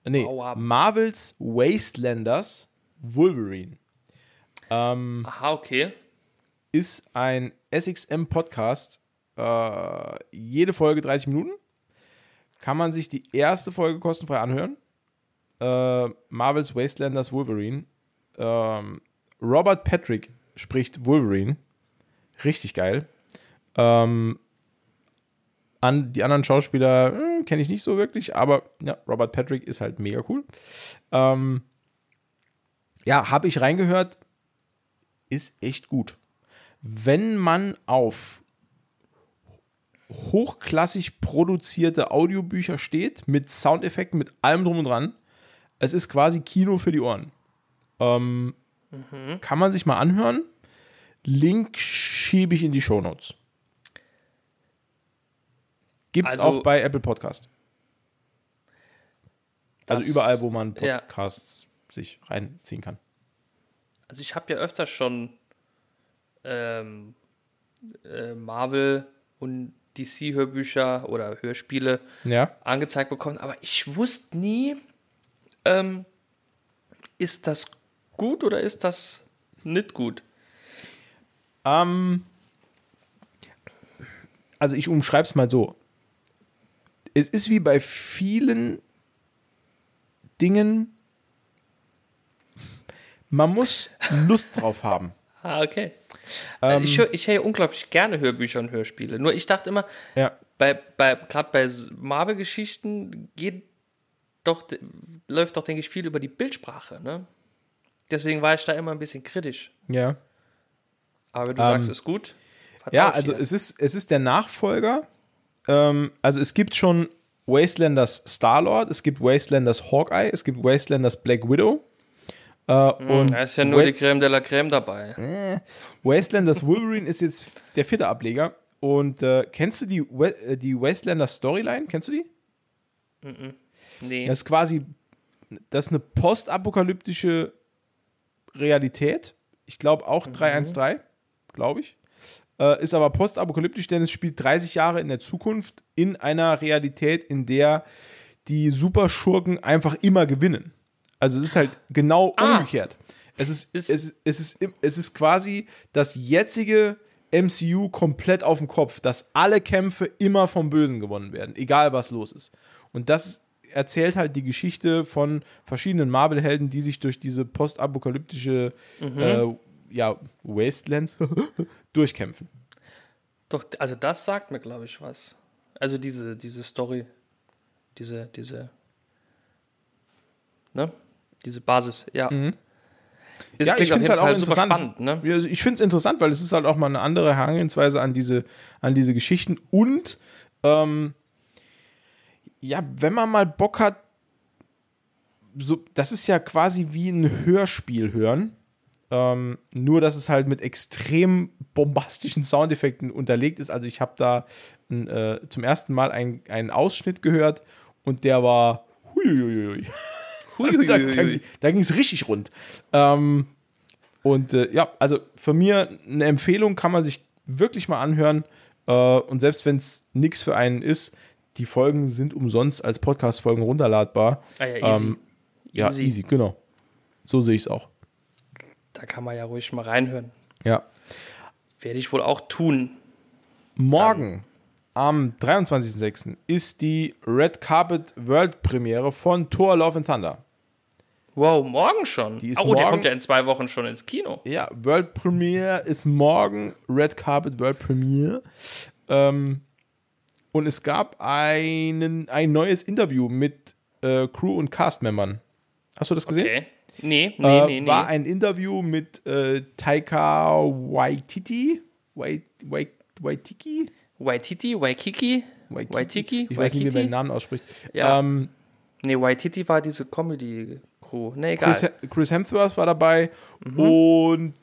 Nee, Am. Marvels Wastelanders Wolverine Aha, okay. ist ein SXM-Podcast. Äh, jede Folge 30 Minuten. Kann man sich die erste Folge kostenfrei anhören. Äh, Marvels Wastelanders Wolverine. Ähm, Robert Patrick spricht Wolverine. Richtig geil. Ähm, an die anderen Schauspieler äh, kenne ich nicht so wirklich, aber ja, Robert Patrick ist halt mega cool. Ähm, ja, habe ich reingehört, ist echt gut. Wenn man auf hochklassig produzierte Audiobücher steht, mit Soundeffekten, mit allem drum und dran, es ist quasi Kino für die Ohren. Ähm, Kann man sich mal anhören. Link schiebe ich in die Shownotes. Gibt's Also- auch bei Apple Podcast. Also Das- überall, wo man ja. Podcasts sich reinziehen kann. Also ich habe ja öfters schon ähm, äh, Marvel und DC-Hörbücher oder Hörspiele Ja. angezeigt bekommen, aber ich wusste nie, ähm, ist das gut oder ist das nicht gut? Ähm, also ich umschreibe es mal so. Es ist wie bei vielen Dingen, man muss Lust drauf haben. Ah, okay. Also ich höre ich hör unglaublich gerne Hörbücher und Hörspiele. Nur ich dachte immer, Ja. bei, bei, gerade bei Marvel-Geschichten geht doch, läuft doch, denke ich, viel über die Bildsprache. Ne? Deswegen war ich da immer ein bisschen kritisch. Ja. Aber du sagst, ist gut. vertrau Ja, also es ist, es ist der Nachfolger. Ähm, also es gibt schon Wastelanders Star-Lord, es gibt Wastelanders Hawkeye, es gibt Wastelanders Black Widow. Äh, und da ist ja nur Wa- die Creme de la Creme dabei. Wastelanders Wolverine ist jetzt der vierte Ableger. Und äh, kennst du die, Wa- äh, die Wastelanders Storyline? Kennst du die? Nee. Das ist quasi, das ist eine postapokalyptische Realität. Ich glaube auch 313, glaube ich. Äh, ist aber postapokalyptisch, denn es spielt 30 Jahre in der Zukunft in einer Realität, in der die Superschurken einfach immer gewinnen. Also es ist halt genau Ah. umgekehrt. Es ist, Ist- es, es, ist, es ist quasi das jetzige MCU komplett auf dem Kopf, dass alle Kämpfe immer vom Bösen gewonnen werden, egal was los ist. Und das erzählt halt die Geschichte von verschiedenen Marvel-Helden, die sich durch diese postapokalyptische äh, ja, Wastelands durchkämpfen. Doch, also das sagt mir, glaube ich, was. Also diese, diese Story, diese, diese, ne? Diese Basis, ja. Mhm. Ja, ich finde es halt auch Fall interessant. spannend, ne? Also ich finde es interessant, weil es ist halt auch mal eine andere Herangehensweise an diese, an diese Geschichten. Und ähm, ja, wenn man mal Bock hat, so, das ist ja quasi wie ein Hörspiel hören. Ähm, nur, dass es halt mit extrem bombastischen Soundeffekten unterlegt ist. Also ich habe da äh, zum ersten Mal ein- einen Ausschnitt gehört und der war huiuiui. da, da, Huiuiui. da ging es richtig rund. Ähm, und äh, ja, also von mir eine Empfehlung kann man sich wirklich mal anhören. Äh, und selbst wenn es nichts für einen ist, die Folgen sind umsonst als Podcast-Folgen runterladbar. Ah ja, easy. Ähm, ja, easy. Easy. genau. So sehe ich es auch. Da kann man ja ruhig mal reinhören. Ja. Werde ich wohl auch tun. Morgen, am 23.06., ist die Red Carpet World Premiere von Thor Love and Thunder. Wow, morgen schon. Die ist oh, der morgen- kommt ja in zwei Wochen schon ins Kino. Ja, World Premiere ist morgen. Red Carpet World Premiere. Ähm, und es gab einen, ein neues Interview mit äh, Crew und Cast-Membern. Hast du das gesehen? Okay. Nee, nee, äh, nee, nee. War ein Interview mit äh, Taika Waititi. Wait, wait, Waitiki? Waititi, Waikiki, Waitiki, Ich weiß nicht, wie man den Waikiki. Namen ausspricht. Ja. Ähm, Nee, Waititi war diese Comedy-Crew. Nee, egal. Chris, Chris Hemsworth war dabei Mhm. und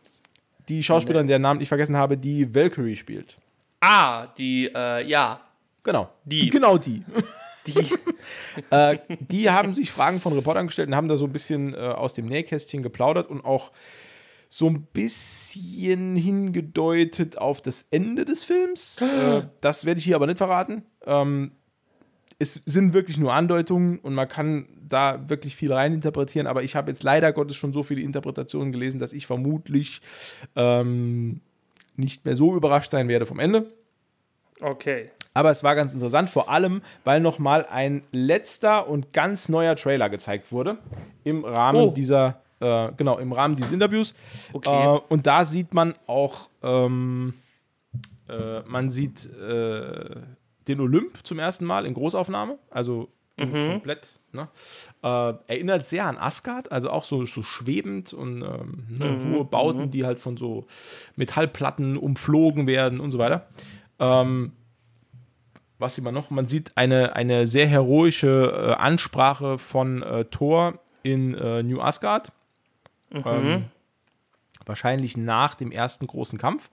die Schauspielerin, deren Namen ich vergessen habe, die Valkyrie spielt. ah, die, äh, ja. Genau. Die. Genau die. Die, äh, die haben sich Fragen von Reportern gestellt und haben da so ein bisschen äh, aus dem Nähkästchen geplaudert und auch so ein bisschen hingedeutet auf das Ende des Films. äh, das werde ich hier aber nicht verraten. Ähm, es sind wirklich nur Andeutungen und man kann da wirklich viel reininterpretieren, aber ich habe jetzt leider Gottes schon so viele Interpretationen gelesen, dass ich vermutlich ähm, nicht mehr so überrascht sein werde vom Ende. okay. Aber es war ganz interessant, vor allem, weil nochmal ein letzter und ganz neuer Trailer gezeigt wurde im Rahmen Oh. dieser, äh, genau, im Rahmen dieses Interviews. Okay. Äh, und da sieht man auch, ähm, äh, man sieht äh, den Olymp zum ersten Mal in Großaufnahme, also in komplett. Ne? Äh, erinnert sehr an Asgard, also auch so, so schwebend und ähm, ne, hohe Bauten, die halt von so Metallplatten umflogen werden und so weiter. Ähm, was sieht man noch? Man sieht eine, eine sehr heroische äh, Ansprache von äh, Thor in äh, New Asgard. Ähm, wahrscheinlich nach dem ersten großen Kampf,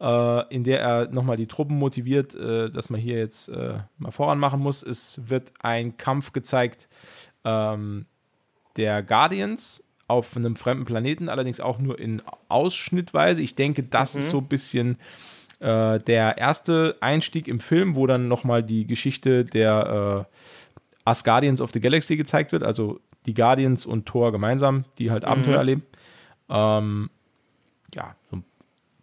äh, in der er nochmal die Truppen motiviert, äh, dass man hier jetzt äh, mal voran machen muss. Es wird ein Kampf gezeigt ähm, der Guardians auf einem fremden Planeten, allerdings auch nur in Ausschnittweise. Ich denke, das ist so ein bisschen äh, der erste Einstieg im Film, wo dann nochmal die Geschichte der äh, Asgardians of the Galaxy gezeigt wird, also die Guardians und Thor gemeinsam, die halt Abenteuer erleben. Ähm, ja, so ein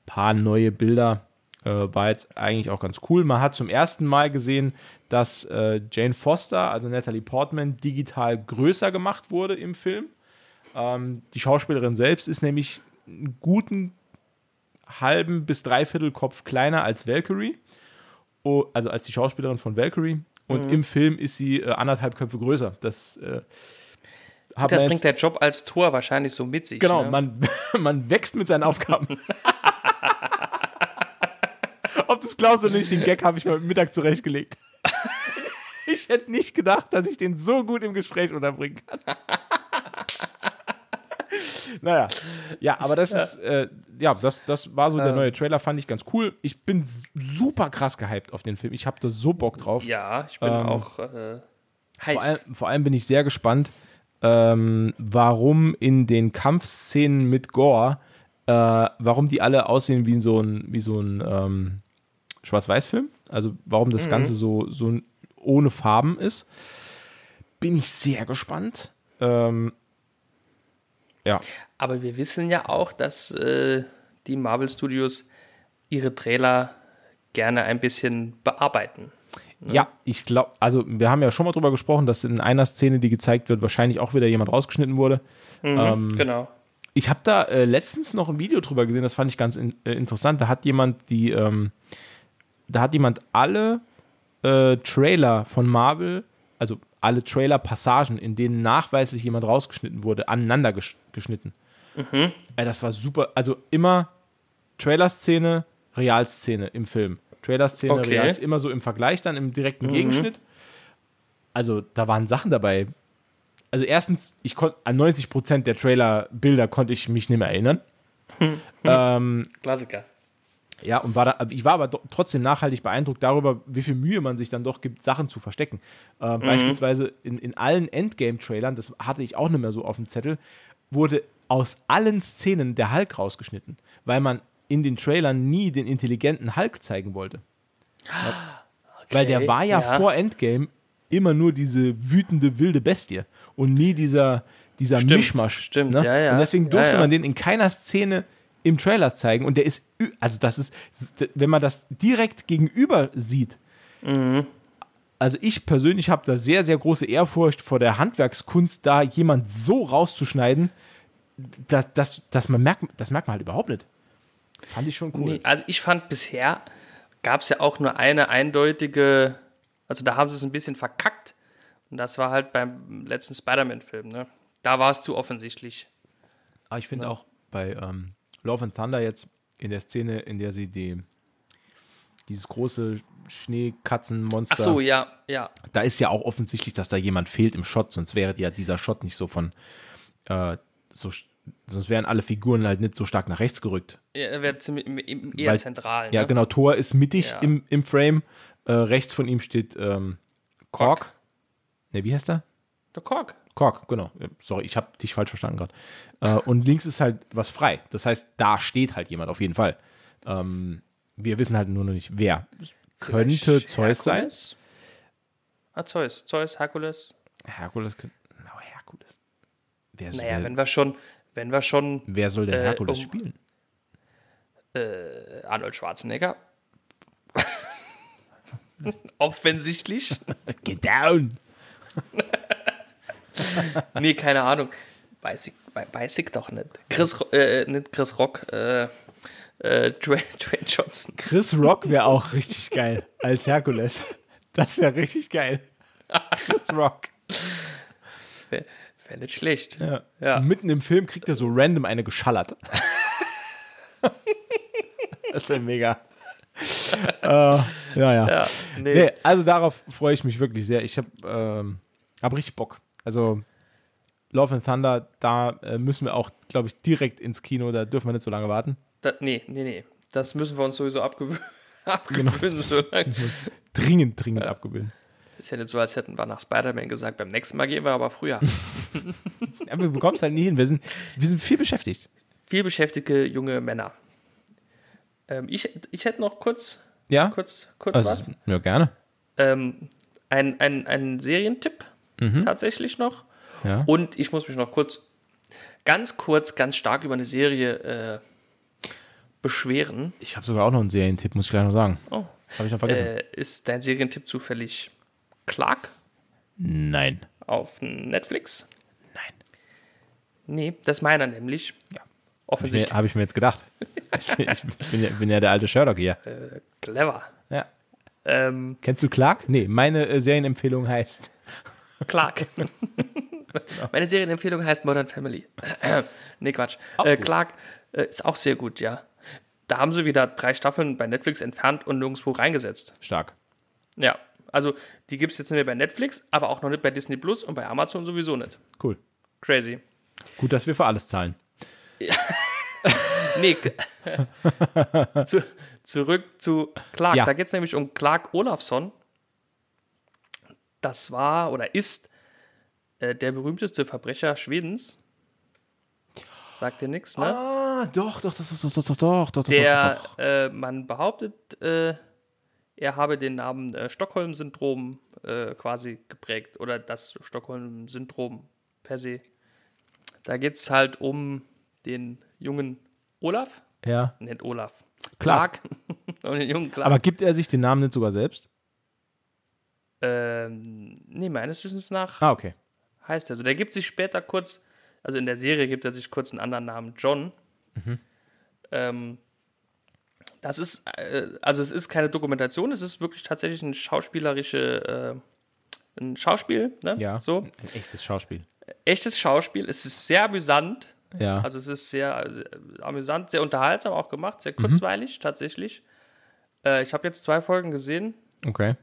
paar neue Bilder äh, war jetzt eigentlich auch ganz cool. Man hat zum ersten Mal gesehen, dass äh, Jane Foster, also Natalie Portman, digital größer gemacht wurde im Film. Ähm, die Schauspielerin selbst ist nämlich einen guten halben bis dreiviertel Kopf kleiner als Valkyrie. Oh, also als die Schauspielerin von Valkyrie. Und im Film ist sie äh, anderthalb Köpfe größer. Das, äh, Das bringt der Job als Tor wahrscheinlich so mit sich. Genau, ne? man, man wächst mit seinen Aufgaben. Ob du es glaubst oder nicht, den Gag habe ich mal Mittag zurechtgelegt. Ich hätte nicht gedacht, dass ich den so gut im Gespräch unterbringen kann. naja, ja, aber das ist, äh, ja, das, das war so der neue Trailer, fand ich ganz cool. Ich bin super krass gehypt auf den Film. Ich habe da so Bock drauf. Ja, ich bin Ähm, auch äh, Vor, allem, heiß. vor allem bin ich sehr gespannt, ähm, warum in den Kampfszenen mit Gore, äh, warum die alle aussehen wie so ein, wie so ein ähm, Schwarz-Weiß-Film. Also warum das Ganze so, so ohne Farben ist. Bin ich sehr gespannt. Ähm, ja, Aber wir wissen ja auch, dass äh, die Marvel Studios ihre Trailer gerne ein bisschen bearbeiten. Ja, ich glaube, also wir haben ja schon mal drüber gesprochen, dass in einer Szene, die gezeigt wird, wahrscheinlich auch wieder jemand rausgeschnitten wurde. Ähm, Genau. Ich habe da äh, letztens noch ein Video drüber gesehen, das fand ich ganz in, äh, interessant. Da hat jemand die, ähm, da hat jemand alle äh, Trailer von Marvel, also alle Trailer-Passagen, in denen nachweislich jemand rausgeschnitten wurde, aneinander gesch geschnitten. Äh, das war super. Also immer Trailer-Szene, Realszene im Film. Trailer-Szene, Okay. Realszene, immer so im Vergleich, dann im direkten Gegenschnitt. Also da waren Sachen dabei. Also erstens, ich konnte an 90 Prozent der Trailer-Bilder konnte ich mich nicht mehr erinnern. ähm, Klassiker. Ja, und war da, ich war aber trotzdem nachhaltig beeindruckt darüber, wie viel Mühe man sich dann doch gibt, Sachen zu verstecken. Äh, Beispielsweise in, in allen Endgame-Trailern, das hatte ich auch nicht mehr so auf dem Zettel, wurde aus allen Szenen der Hulk rausgeschnitten, weil man in den Trailern nie den intelligenten Hulk zeigen wollte. Weil der war ja, ja. vor Endgame immer nur diese wütende, wilde Bestie und nie dieser, dieser Stimmt, Mischmasch. stimmt, ne? ja, ja. Und deswegen Ja, durfte ja. man den in keiner Szene im Trailer zeigen und der ist, also das ist, wenn man das direkt gegenüber sieht, Mhm. also ich persönlich habe da sehr, sehr große Ehrfurcht vor der Handwerkskunst, da jemand so rauszuschneiden, dass, dass, dass man merkt, das merkt man halt überhaupt nicht. Fand ich schon cool. Nee, also ich fand bisher gab es ja auch nur eine eindeutige, also da haben sie es ein bisschen verkackt. Und das war halt beim letzten Spider-Man-Film, ne? Da war es zu offensichtlich. Aber ich finde auch bei ähm, Love and Thunder jetzt in der Szene, in der sie die, dieses große Schneekatzenmonster, Ach so, ja, ja. da ist ja auch offensichtlich, dass da jemand fehlt im Shot, sonst wäre ja dieser Shot nicht so von, äh, so, sonst wären alle Figuren halt nicht so stark nach rechts gerückt. Er wird ziemlich eher Weil- zentral. Ja, ne? genau, Thor ist mittig Ja. im, im Frame, äh, rechts von ihm steht ähm, Kork. Ne, wie heißt der? Der Kork. Kork, genau. Ja, Sorry, ich habe dich falsch verstanden gerade. Äh, und links ist halt was frei. Das heißt, da steht halt jemand auf jeden Fall. Ähm, wir wissen halt nur noch nicht, wer. Es könnte Vielleicht Zeus sein. Ah, Zeus. Zeus, Herkules. Herkules. könnte- Oh, Herkules. Wer, Naja, wer, wenn wir schon, wenn wir schon wer soll denn äh, Herkules um- spielen? äh, Arnold Schwarzenegger. Offensichtlich. Get down! Nee, keine Ahnung. Weiß ich, wei- weiß ich doch nicht. Chris, äh, nicht Chris Rock, äh, äh, Dwayne, Dwayne Johnson. Chris Rock wäre auch richtig geil als Herkules. Das wäre richtig geil. Chris Rock. Wäre wär nicht schlecht. Ja. Ja. Mitten im Film kriegt er so random eine geschallert. das ist ja mega. äh, ja, ja. Ja, nee. Nee, also darauf freue ich mich wirklich sehr. Ich habe ähm, hab richtig Bock. Also Love and Thunder, da äh, müssen wir auch, glaube ich, direkt ins Kino. Da dürfen wir nicht so lange warten. Da, nee, nee, nee. Das müssen wir uns sowieso abgewöhnen. abgewöhnen Genau. so. Dringend, dringend abgewöhnen. Ist ja nicht so, als hätten wir nach Spider-Man gesagt, beim nächsten Mal gehen wir aber früher. Aber wir bekommen es halt nie hin. Wir sind, wir sind viel beschäftigt. Viel beschäftigte junge Männer. Ähm, ich, ich hätte noch kurz, Ja? kurz, kurz also, was. Ja, gerne. Ähm, ein, ein, ein Serientipp tatsächlich noch. Mhm. Ja. Und ich muss mich noch kurz, ganz kurz, ganz stark über eine Serie äh, beschweren. Ich habe sogar auch noch einen Serientipp, muss ich gleich noch sagen. Oh. Habe ich noch vergessen. Äh, ist dein Serientipp zufällig Clark Nein. auf Netflix? Nein. Nee, das ist meiner nämlich. Ja. Offensichtlich. Habe ich mir jetzt gedacht. Ich bin, ich, ich bin, ja, bin ja der alte Sherlock hier. Äh, clever. Ja. Ähm, Kennst du Clark? Nee, meine äh, Serienempfehlung heißt. Clark. Meine Serienempfehlung heißt Modern Family. nee, Quatsch. Äh. Clark äh, ist auch sehr gut, ja. Da haben sie wieder drei Staffeln bei Netflix entfernt und nirgendwo reingesetzt. Stark. Ja, also die gibt es jetzt nicht mehr bei Netflix, aber auch noch nicht bei Disney Plus und bei Amazon sowieso nicht. Cool. Crazy. Gut, dass wir für alles zahlen. Nee, k- zu, zurück zu Clark. Ja. Da geht es nämlich um Clark Olafsson. Das war oder ist äh, der berühmteste Verbrecher Schwedens. Sagt dir nichts, ne? Ah, doch, doch, doch, doch, doch, doch, doch, doch, der, doch, doch. äh, man behauptet, äh, er habe den Namen äh, Stockholm-Syndrom äh, quasi geprägt oder das Stockholm-Syndrom per se. Da geht es halt um den jungen Olaf, Ja. nennt Olaf. Clark. um den jungen Clark. Aber gibt er sich den Namen nicht sogar selbst? Ähm, nee, meines Wissens nach Ah, okay. heißt er so. Der gibt sich später kurz, also in der Serie gibt er sich kurz einen anderen Namen, John. Ähm, das ist, äh, also es ist keine Dokumentation, es ist wirklich tatsächlich ein schauspielerische, äh, ein Schauspiel, ne? Ja. So. Ein echtes Schauspiel. Echtes Schauspiel, es ist sehr amüsant. Ja. Also es ist sehr, sehr amüsant, sehr unterhaltsam auch gemacht, sehr kurzweilig tatsächlich. Äh, ich habe jetzt zwei Folgen gesehen. okay.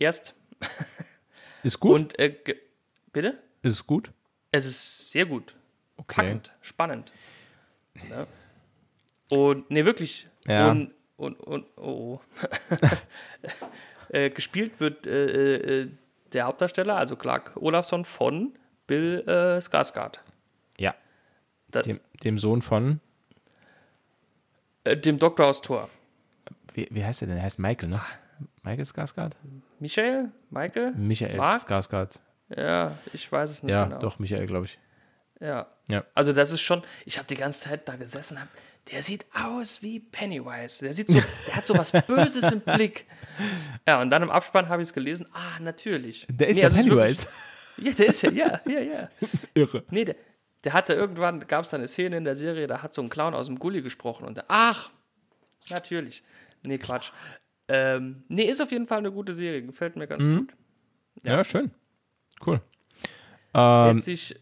Erst Ist gut? und äh, bitte? ist es gut? Es ist sehr gut. Okay. Packend, spannend. Ne? Und, nee, wirklich. Ja. Und, und, und, oh. oh. äh, gespielt wird äh, äh, der Hauptdarsteller, also Clark Olafsson, von Bill äh, Skarsgård. Ja. Da, Dem, dem Sohn von. äh, dem Doktor aus Tor. Wie, wie heißt er denn? Er heißt Michael, ne? Michael Skarsgård? Michael? Michael? Michael Mark? Skarsgård. Ja, ich weiß es nicht Ja, genau. doch, Michael, glaube ich. Ja. Ja. Also das ist schon, ich habe die ganze Zeit da gesessen und der sieht aus wie Pennywise. Der sieht so, der hat so was Böses im Blick. Ja, und dann im Abspann habe ich es gelesen. Ah, natürlich. Der ist Nee, ja also es ist Pennywise. wirklich- Ja, der ist ja, ja, ja, ja. Irre. Nee, der, der hatte irgendwann, gab es da eine Szene in der Serie, da hat so ein Clown aus dem Gully gesprochen und der, ach, natürlich. Nee, Quatsch. Ähm, nee, ist auf jeden Fall eine gute Serie, gefällt mir ganz gut. Ja. schön. Cool. Ähm, hält sich,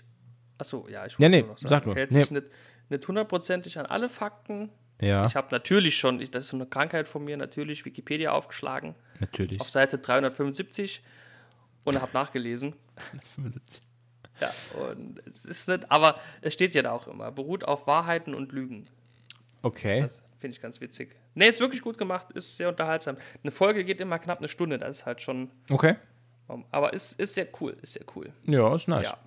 achso, ja, ich Ja, nee, nur noch sagen, sag nur. hält Nee. sich nicht, nicht hundertprozentig an alle Fakten. ja, Ich habe natürlich schon, ich, das ist so eine Krankheit von mir, natürlich Wikipedia aufgeschlagen natürlich. auf Seite 375 und habe nachgelesen. 75. Ja, und es ist nicht, aber es steht ja da auch immer, beruht auf Wahrheiten und Lügen. Okay. Das, Finde ich ganz witzig. Nee, ist wirklich gut gemacht, ist sehr unterhaltsam. Eine Folge geht immer knapp eine Stunde, das ist halt schon. Okay. Aber ist, ist sehr cool, ist sehr cool. Ja, ist nice. Ja.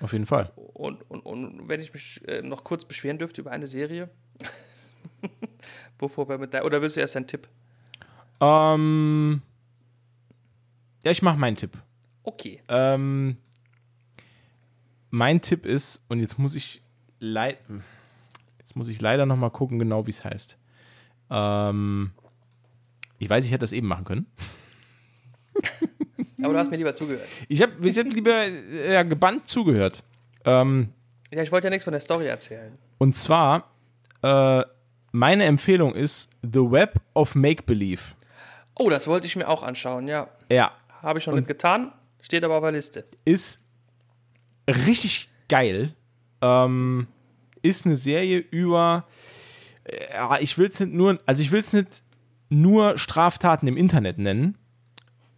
Auf jeden Fall. Und, und, und wenn ich mich äh, noch kurz beschweren dürfte über eine Serie, bevor wir mit der. Oder willst du erst einen Tipp? Ähm, ja, ich mache meinen Tipp. Okay. Ähm, mein Tipp ist, und jetzt muss ich leider, jetzt muss ich leider noch mal gucken, genau wie es heißt. Ähm, ich weiß, ich hätte das eben machen können. Aber du hast mir lieber zugehört. Ich habe ich hab lieber äh, ja, gebannt zugehört. Ähm, Ja, ich wollte ja nichts von der Story erzählen. und zwar, äh, meine Empfehlung ist The Web of Make-Believe. Oh, das wollte ich mir auch anschauen, ja. Ja, Habe ich noch nicht getan, steht aber auf der Liste. ist richtig geil. Ähm, ist eine Serie über, äh, ja, ich will es nicht nur, also ich will es nicht nur Straftaten im Internet nennen,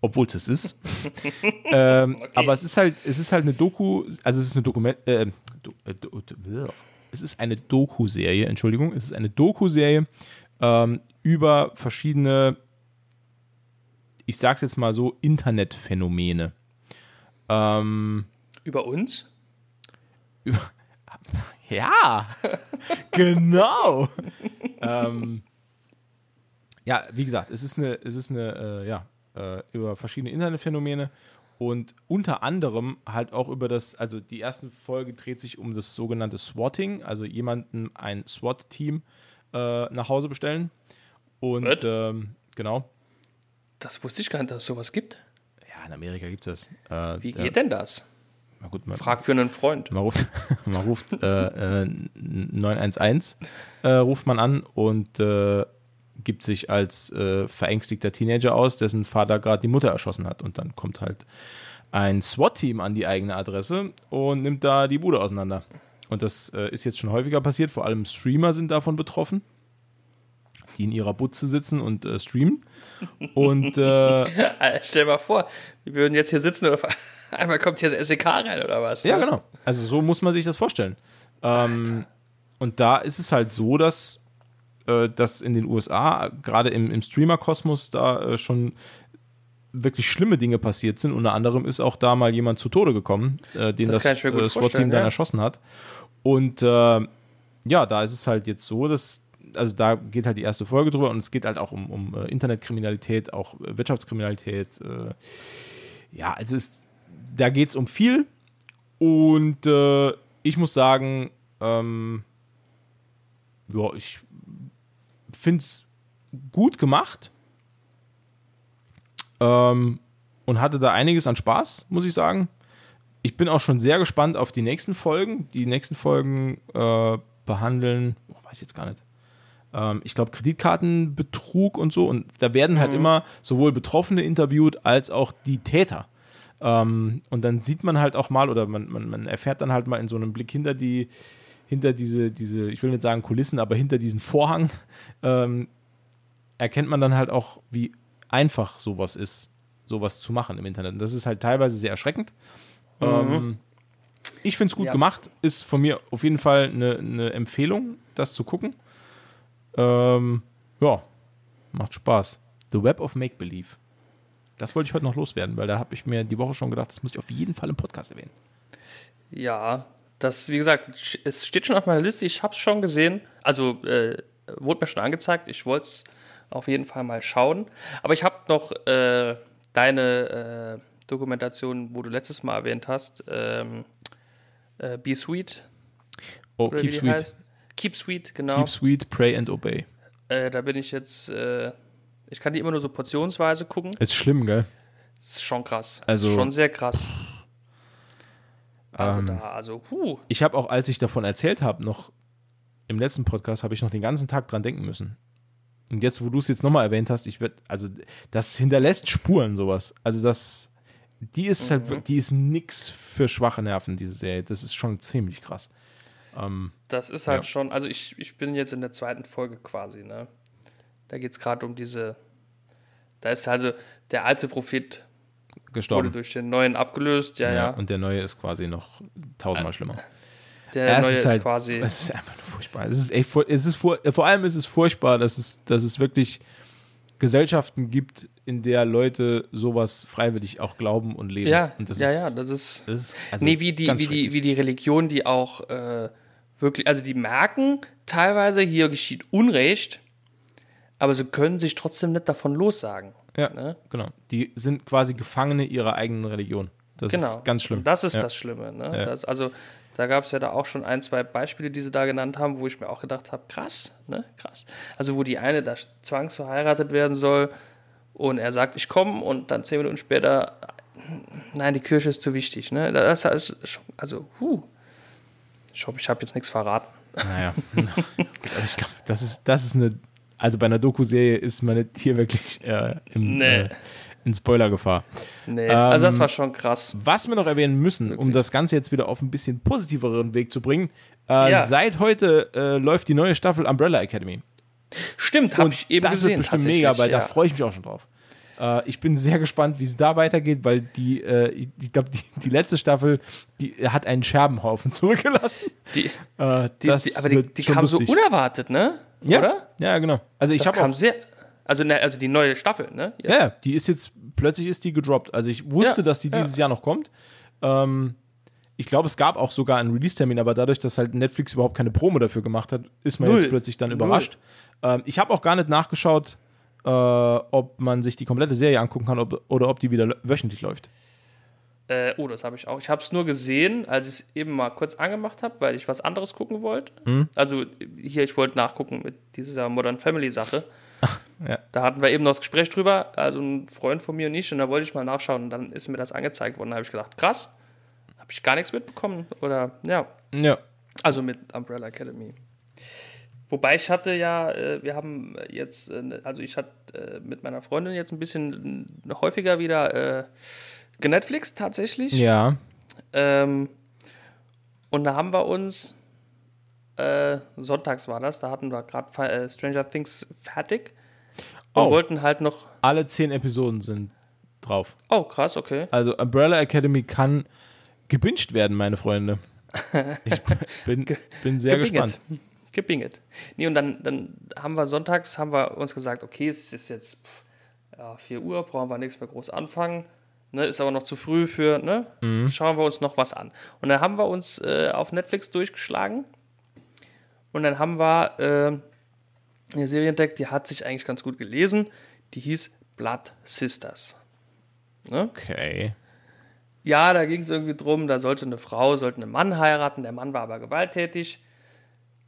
obwohl es es ist. ähm, Aber es ist halt, es ist halt eine Doku, also es ist eine Dokument, äh, do, äh, do, do, es ist eine Doku-Serie, Entschuldigung, es ist eine Doku-Serie ähm, über verschiedene, ich sag's jetzt mal so, Internetphänomene. Ähm, Über uns? Ja, genau. ähm, ja, wie gesagt, es ist eine, es ist eine, äh, ja, äh, über verschiedene Internetphänomene und unter anderem halt auch über das, also die erste Folge dreht sich um das sogenannte Swatting, also jemanden ein SWAT-Team äh, nach Hause bestellen. Und ähm, genau, Das wusste ich gar nicht, dass es sowas gibt. ja, in Amerika gibt es das. Äh, Wie geht denn das? Gut, man, Frag für einen Freund. Man ruft, man ruft äh, äh, 911, äh, ruft man an und äh, gibt sich als äh, verängstigter Teenager aus, dessen Vater gerade die Mutter erschossen hat. Und dann kommt halt ein SWAT-Team an die eigene Adresse und nimmt da die Bude auseinander. Und das äh, ist jetzt schon häufiger passiert, vor allem Streamer sind davon betroffen, die in ihrer Butze sitzen und äh, streamen. Und äh, Stell mal vor, wir würden jetzt hier sitzen und auf einmal kommt hier das SEK rein oder was? Ja, ne? genau. Also so muss man sich das vorstellen. Ähm, und da ist es halt so, dass, äh, dass in den USA, gerade im, im Streamer-Kosmos, da äh, schon wirklich schlimme Dinge passiert sind. Unter anderem ist auch da mal jemand zu Tode gekommen, äh, den Das das, äh, SWAT-Team dann ja. erschossen hat. Und ja, da ist es halt jetzt so, dass, also da geht halt die erste Folge drüber und es geht halt auch um, um äh, Internetkriminalität, auch äh, Wirtschaftskriminalität. Äh, ja, also es, da geht es um viel und äh, ich muss sagen, ähm, ja, ich finde es gut gemacht ähm, und hatte da einiges an Spaß, muss ich sagen. Ich bin auch schon sehr gespannt auf die nächsten Folgen. Die nächsten Folgen äh, behandeln, oh, weiß jetzt gar nicht. Ähm, ich glaube, Kreditkartenbetrug und so. Und da werden halt immer sowohl Betroffene interviewt als auch die Täter. Ähm, und dann sieht man halt auch mal, oder man, man, man erfährt dann halt mal in so einem Blick hinter die, hinter diese, diese, ich will nicht sagen Kulissen, aber hinter diesen Vorhang, ähm, erkennt man dann halt auch, wie einfach sowas ist, sowas zu machen im Internet. Und das ist halt teilweise sehr erschreckend. Ähm, ich finde es gut Ja. gemacht, ist von mir auf jeden Fall eine, eine Empfehlung, das zu gucken. Ähm, ja, macht Spaß. The Web of Make-Believe. Das wollte ich heute noch loswerden, weil da habe ich mir die Woche schon gedacht, das muss ich auf jeden Fall im Podcast erwähnen. Ja, das, wie gesagt, es steht schon auf meiner Liste. Ich habe es schon gesehen. Also, äh, wurde mir schon angezeigt. Ich wollte es auf jeden Fall mal schauen. Aber ich habe noch äh, deine äh, Dokumentation, wo du letztes Mal erwähnt hast, ähm, äh, Be Sweet. Oh, keep sweet. heißt. Keep Sweet, genau. Keep sweet, pray and obey. Äh, da bin ich jetzt, äh, ich kann die immer nur so portionsweise gucken. Ist schlimm, gell? Ist schon krass. Also- ist schon sehr krass. Also Ähm, da, also, huh. Ich habe auch, als ich davon erzählt habe, noch im letzten Podcast, habe ich noch den ganzen Tag dran denken müssen. Und jetzt, wo du es jetzt nochmal erwähnt hast, ich werde, also das hinterlässt Spuren, sowas. Also das, die ist halt, wir- die ist nix für schwache Nerven, diese Serie. Das ist schon ziemlich krass. Das ist halt Ja. schon, also ich, ich bin jetzt in der zweiten Folge quasi, ne? Da geht es gerade um diese, da ist also der alte Prophet wurde Gestorben. durch den neuen abgelöst, ja, ja. Ja, und der neue ist quasi noch tausendmal schlimmer. Der Ja, neue ist ist, halt- quasi. Es ist einfach nur furchtbar. Es ist echt, es ist vor, vor allem ist es furchtbar, dass es, dass es wirklich Gesellschaften gibt, in der Leute sowas freiwillig auch glauben und leben. Ja, und das ja, ist, ja, das ist. das ist also nee, wie die, wie, die, wie die Religion, die auch äh, wirklich, also die merken teilweise, hier geschieht Unrecht, aber sie können sich trotzdem nicht davon lossagen. Ja, ne? genau. Die sind quasi Gefangene ihrer eigenen Religion. Das Genau. ist ganz schlimm. Das ist ja. das Schlimme. Ne? Ja. Das, also, da gab es ja da auch schon ein, zwei Beispiele, die sie da genannt haben, wo ich mir auch gedacht habe, krass, ne? Krass. Also, wo die eine da zwangsverheiratet werden soll und er sagt, ich komme und dann zehn Minuten später, nein, die Kirche ist zu wichtig. Ne? Das ist schon, also, huh. Ich hoffe, ich habe jetzt nichts verraten. Naja. Ich glaube, das ist, das ist eine. Also bei einer Doku-Serie ist man nicht hier wirklich äh, im, Nee. äh, in Spoilergefahr. Nee, also das Ähm, war schon krass. Was wir noch erwähnen müssen, um Wirklich. das Ganze jetzt wieder auf ein bisschen positiveren Weg zu bringen, äh, Ja. seit heute äh, läuft die neue Staffel Umbrella Academy. Stimmt, habe ich eben das gesehen. wird bestimmt tatsächlich, mega, weil ja. da freue ich mich auch schon drauf. Äh, ich bin sehr gespannt, wie es da weitergeht, weil die, äh, ich, glaube, die, die letzte Staffel, die hat einen Scherbenhaufen zurückgelassen. Die, Äh, das die, aber die, die kam so lustig. unerwartet, ne? ja, Oder? Ja, genau. Also ich habe sehr. Also, ne, also die neue Staffel, ne? Jetzt. Ja, ja, die ist jetzt, plötzlich ist die gedroppt. Also ich wusste, Ja, dass die ja. dieses Jahr noch kommt. Ähm, ich glaube, es gab auch sogar einen Release-Termin, aber dadurch, dass halt Netflix überhaupt keine Promo dafür gemacht hat, ist man Null. jetzt plötzlich dann überrascht. Ähm, ich habe auch gar nicht nachgeschaut, äh, ob man sich die komplette Serie angucken kann ob, oder ob die wieder wöchentlich läuft. Äh, oh, das habe ich auch. Ich habe es nur gesehen, als ich es eben mal kurz angemacht habe, weil ich was anderes gucken wollte. Mhm. Also hier, ich wollte nachgucken mit dieser Modern Family Sache. ja. Da hatten wir eben noch das Gespräch drüber, also ein Freund von mir und ich, und da wollte ich mal nachschauen und dann ist mir das angezeigt worden. Da habe ich gedacht, krass, habe ich gar nichts mitbekommen. Oder ja, Ja. also mit Umbrella Academy. Wobei ich hatte ja, äh, wir haben jetzt, äh, ne- also ich hatte äh, mit meiner Freundin jetzt ein bisschen häufiger wieder genetflixt tatsächlich. Ja. Ähm, und da haben wir uns, äh, sonntags war das, da hatten wir gerade Stranger Things fertig und Oh. wollten halt noch, Alle zehn Episoden sind drauf. oh krass, okay. Also Umbrella Academy kann gebinged werden, meine Freunde. Ich bin, bin sehr Gebinget. gespannt. Gebinget. Nee, und dann, dann haben wir sonntags, haben wir uns gesagt, okay, es ist jetzt pff, ja, 4 Uhr, brauchen wir nichts mehr groß anfangen. Ne, ist aber noch zu früh für, ne? Schauen wir uns noch was an. Und dann haben wir uns äh, auf Netflix durchgeschlagen. Und dann haben wir äh, eine Serie entdeckt, die hat sich eigentlich ganz gut gelesen. Die hieß Blood Sisters. Ne? Okay. Ja, da ging es irgendwie drum, da sollte eine Frau, sollte einen Mann heiraten, der Mann war aber gewalttätig.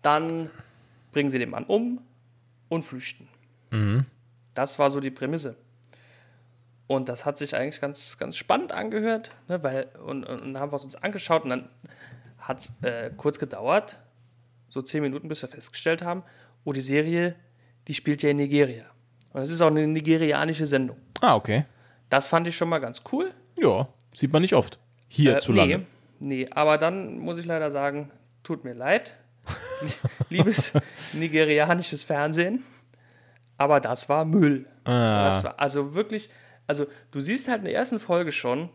Dann bringen sie den Mann um und flüchten. Das war so die Prämisse. Und das hat sich eigentlich ganz, ganz spannend angehört, ne, weil, und, und, und dann haben wir es uns angeschaut und dann hat es äh, kurz gedauert, so zehn Minuten, bis wir festgestellt haben, oh, die Serie, die spielt ja in Nigeria. Und es ist auch eine nigerianische Sendung. Ah, okay. Das fand ich schon mal ganz cool. Ja, sieht man nicht oft. Hierzulande. Äh, nee, nee, aber dann muss ich leider sagen, tut mir leid. Liebes nigerianisches Fernsehen. Aber das war Müll. Ah. Das war also wirklich, also du siehst halt in der ersten Folge schon,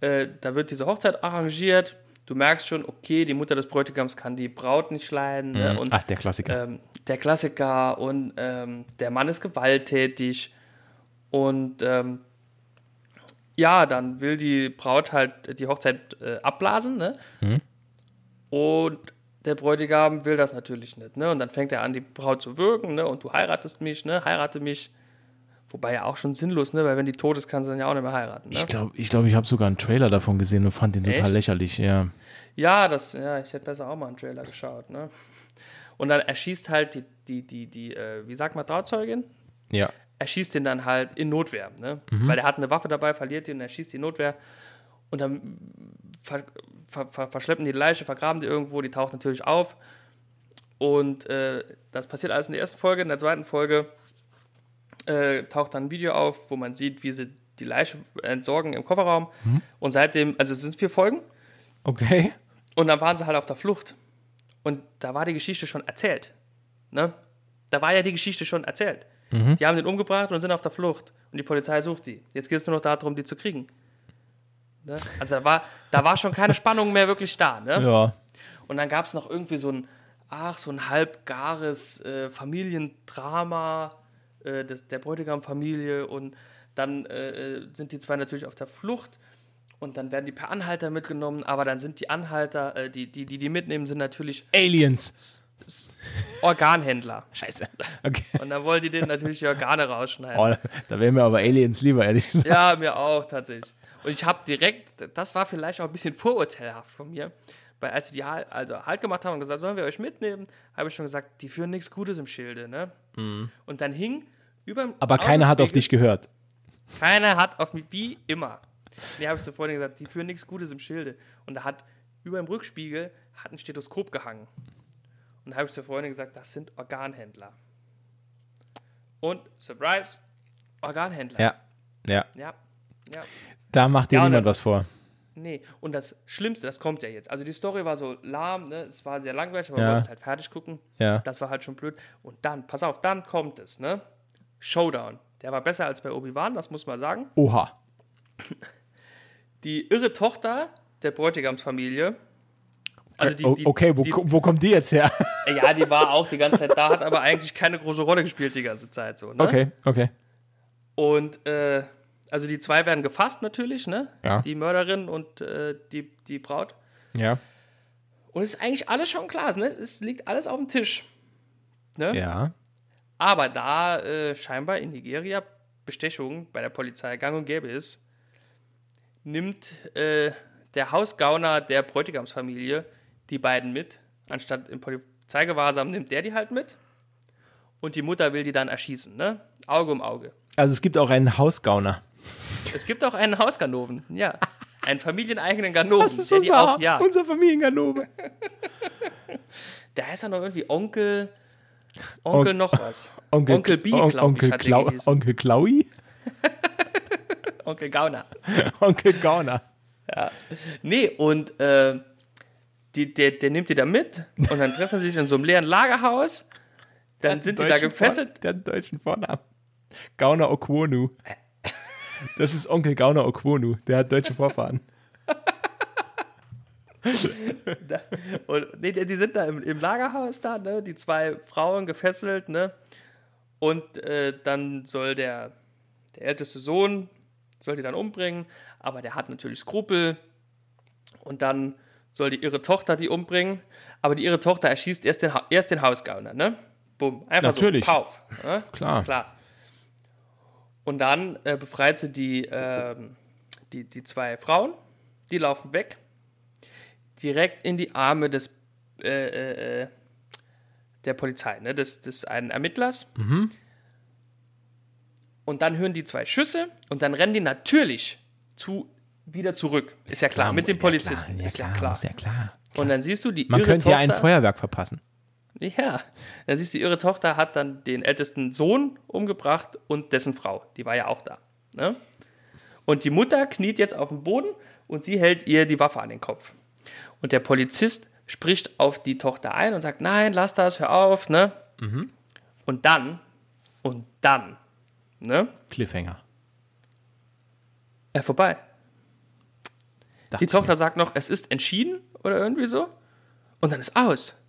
äh, da wird diese Hochzeit arrangiert. Du merkst schon, okay, die Mutter des Bräutigams kann die Braut nicht leiden. Ne? Und Ach, der Klassiker. ähm, der Klassiker und ähm, der Mann ist gewalttätig und ähm, ja, dann will die Braut halt die Hochzeit äh, abblasen, ne? Und der Bräutigam will das natürlich nicht, ne? Und dann fängt er an, die Braut zu würgen, ne? Und du heiratest mich, ne? Heirate mich. Wobei ja auch schon sinnlos, ne? Weil wenn die tot ist, kann sie dann ja auch nicht mehr heiraten. Ne? ich glaube, ich, glaub, ich habe sogar einen Trailer davon gesehen und fand den total Echt? lächerlich. Ja. Ja, das, ja, ich hätte besser auch mal einen Trailer geschaut, ne? Und dann erschießt halt die, die, die, die äh, wie sagt man, Trauzeugin? Ja. er schießt den dann halt in Notwehr, ne? Weil er hat eine Waffe dabei, verliert die und er schießt die Notwehr. Und dann ver, ver, ver, verschleppen die Leiche, vergraben die irgendwo, die taucht natürlich auf. Und äh, das passiert alles in der ersten Folge. In der zweiten Folge äh, taucht dann ein Video auf, wo man sieht, wie sie die Leiche entsorgen im Kofferraum. Und seitdem, also es sind vier Folgen, Okay. und dann waren sie halt auf der Flucht. Und da war die Geschichte schon erzählt. Ne? Da war ja die Geschichte schon erzählt. Die haben den umgebracht und sind auf der Flucht. Und die Polizei sucht die. Jetzt geht es nur noch darum, die zu kriegen. Ne? Also da war, da war schon keine Spannung mehr wirklich da. Ne? Ja. Und dann gab es noch irgendwie so ein, ach, so ein halbgares äh, Familiendrama äh, des, der Bräutigam-Familie und dann äh, äh, sind die zwei natürlich auf der Flucht und dann werden die per Anhalter mitgenommen, aber dann sind die Anhalter, äh, die, die, die die mitnehmen, sind natürlich Aliens. Organhändler. Scheiße. Okay. Und dann wollen die denen natürlich die Organe rausschneiden. Oh, da wären mir aber Aliens lieber, ehrlich gesagt. Ja, mir auch tatsächlich. Und ich habe direkt, das war vielleicht auch ein bisschen vorurteilhaft von mir, weil als sie die halt, also halt gemacht haben und gesagt, sollen wir euch mitnehmen, habe ich schon gesagt, die führen nichts Gutes im Schilde, ne? Und dann hing über Mhm. Aber keiner hat auf dich gehört. Keiner hat auf mich, wie immer. Nee, habe ich so vorhin gesagt, die führen nichts Gutes im Schilde. Und da hat über dem Rückspiegel hat ein Stethoskop gehangen. Und da habe ich so vorhin gesagt, das sind Organhändler. Und Surprise, Organhändler. Ja. Ja. Ja. ja. Da macht dir Ja, niemand dann- was vor. Nee, und das Schlimmste, das kommt ja jetzt. Also die Story war so lahm, ne? es war sehr langweilig, aber Ja. wir wollten es halt fertig gucken. Ja. Das war halt schon blöd. Und dann, pass auf, dann kommt es, ne? Showdown. Der war besser als bei Obi-Wan, das muss man sagen. Oha. Die irre Tochter der Bräutigamsfamilie. Also die, die, okay, wo, die, wo kommt die jetzt her? ja, die war auch die ganze Zeit da, hat aber eigentlich keine große Rolle gespielt die ganze Zeit so. Ne? Okay, okay. Und äh, also die zwei werden gefasst natürlich, ne? Ja. Die Mörderin und äh, die, die Braut. Ja. Und es ist eigentlich alles schon klar, ne? Es liegt alles auf dem Tisch. Ne? Ja. Aber da äh, scheinbar in Nigeria Bestechung bei der Polizei gang und gäbe ist, nimmt äh, der Hausgauner der Bräutigamsfamilie die beiden mit. Anstatt im Polizeigewahrsam nimmt der die halt mit. Und die Mutter will die dann erschießen, ne? Auge um Auge. Also es gibt auch einen Hausgauner. Es gibt auch einen Hausganoven, ja. Einen familieneigenen Ganoven, der die auch jagt. unser Familienganove. Der heißt ja noch irgendwie Onkel. Onkel On- noch was. Onkel, Onkel B, On- glaube ich, Onkel, hat Klau. Onkel Klaui? Onkel Gauner. Onkel Gauner. Nee, und äh, die, der, der nimmt die da mit und dann treffen sie sich in so einem leeren Lagerhaus. Dann sind die da gefesselt. Vor- Der hat einen deutschen Vornamen. Gauner Okwonu. Das ist Onkel Gauner Okwonu. Der hat deutsche Vorfahren. Und, nee, die die sind da im, im Lagerhaus da, ne? Die zwei Frauen gefesselt, ne? Und äh, dann soll der, der älteste Sohn, soll die dann umbringen, aber der hat natürlich Skrupel. Und dann soll die ihre Tochter die umbringen, aber die ihre Tochter erschießt erst den, Ha- erst den Hausgauner, ne? Bumm, einfach Natürlich. so, pauf. Ne? Klar. Klar. Und dann äh, befreit sie die, ähm, die, die zwei Frauen, die laufen weg, direkt in die Arme des, äh, äh, äh, der Polizei, ne? des, des einen Ermittlers. Mhm. Und dann hören die zwei Schüsse und dann rennen die natürlich zu, wieder zurück. Ist ja klar, mit den Polizisten. ist ja klar. Ist ja klar. Und dann siehst du, die Man könnte ja ein Tochter- Feuerwerk verpassen. Ja, dann siehst du, ihre Tochter hat dann den ältesten Sohn umgebracht und dessen Frau. Die war ja auch da. Ne? Und die Mutter kniet jetzt auf dem Boden und sie hält ihr die Waffe an den Kopf. Und der Polizist spricht auf die Tochter ein und sagt, nein, lass das, hör auf, ne? Und dann, und dann, ne? Cliffhanger. Äh, vorbei. Dachte Die Tochter sagt noch, es ist entschieden oder irgendwie so. Und dann ist aus.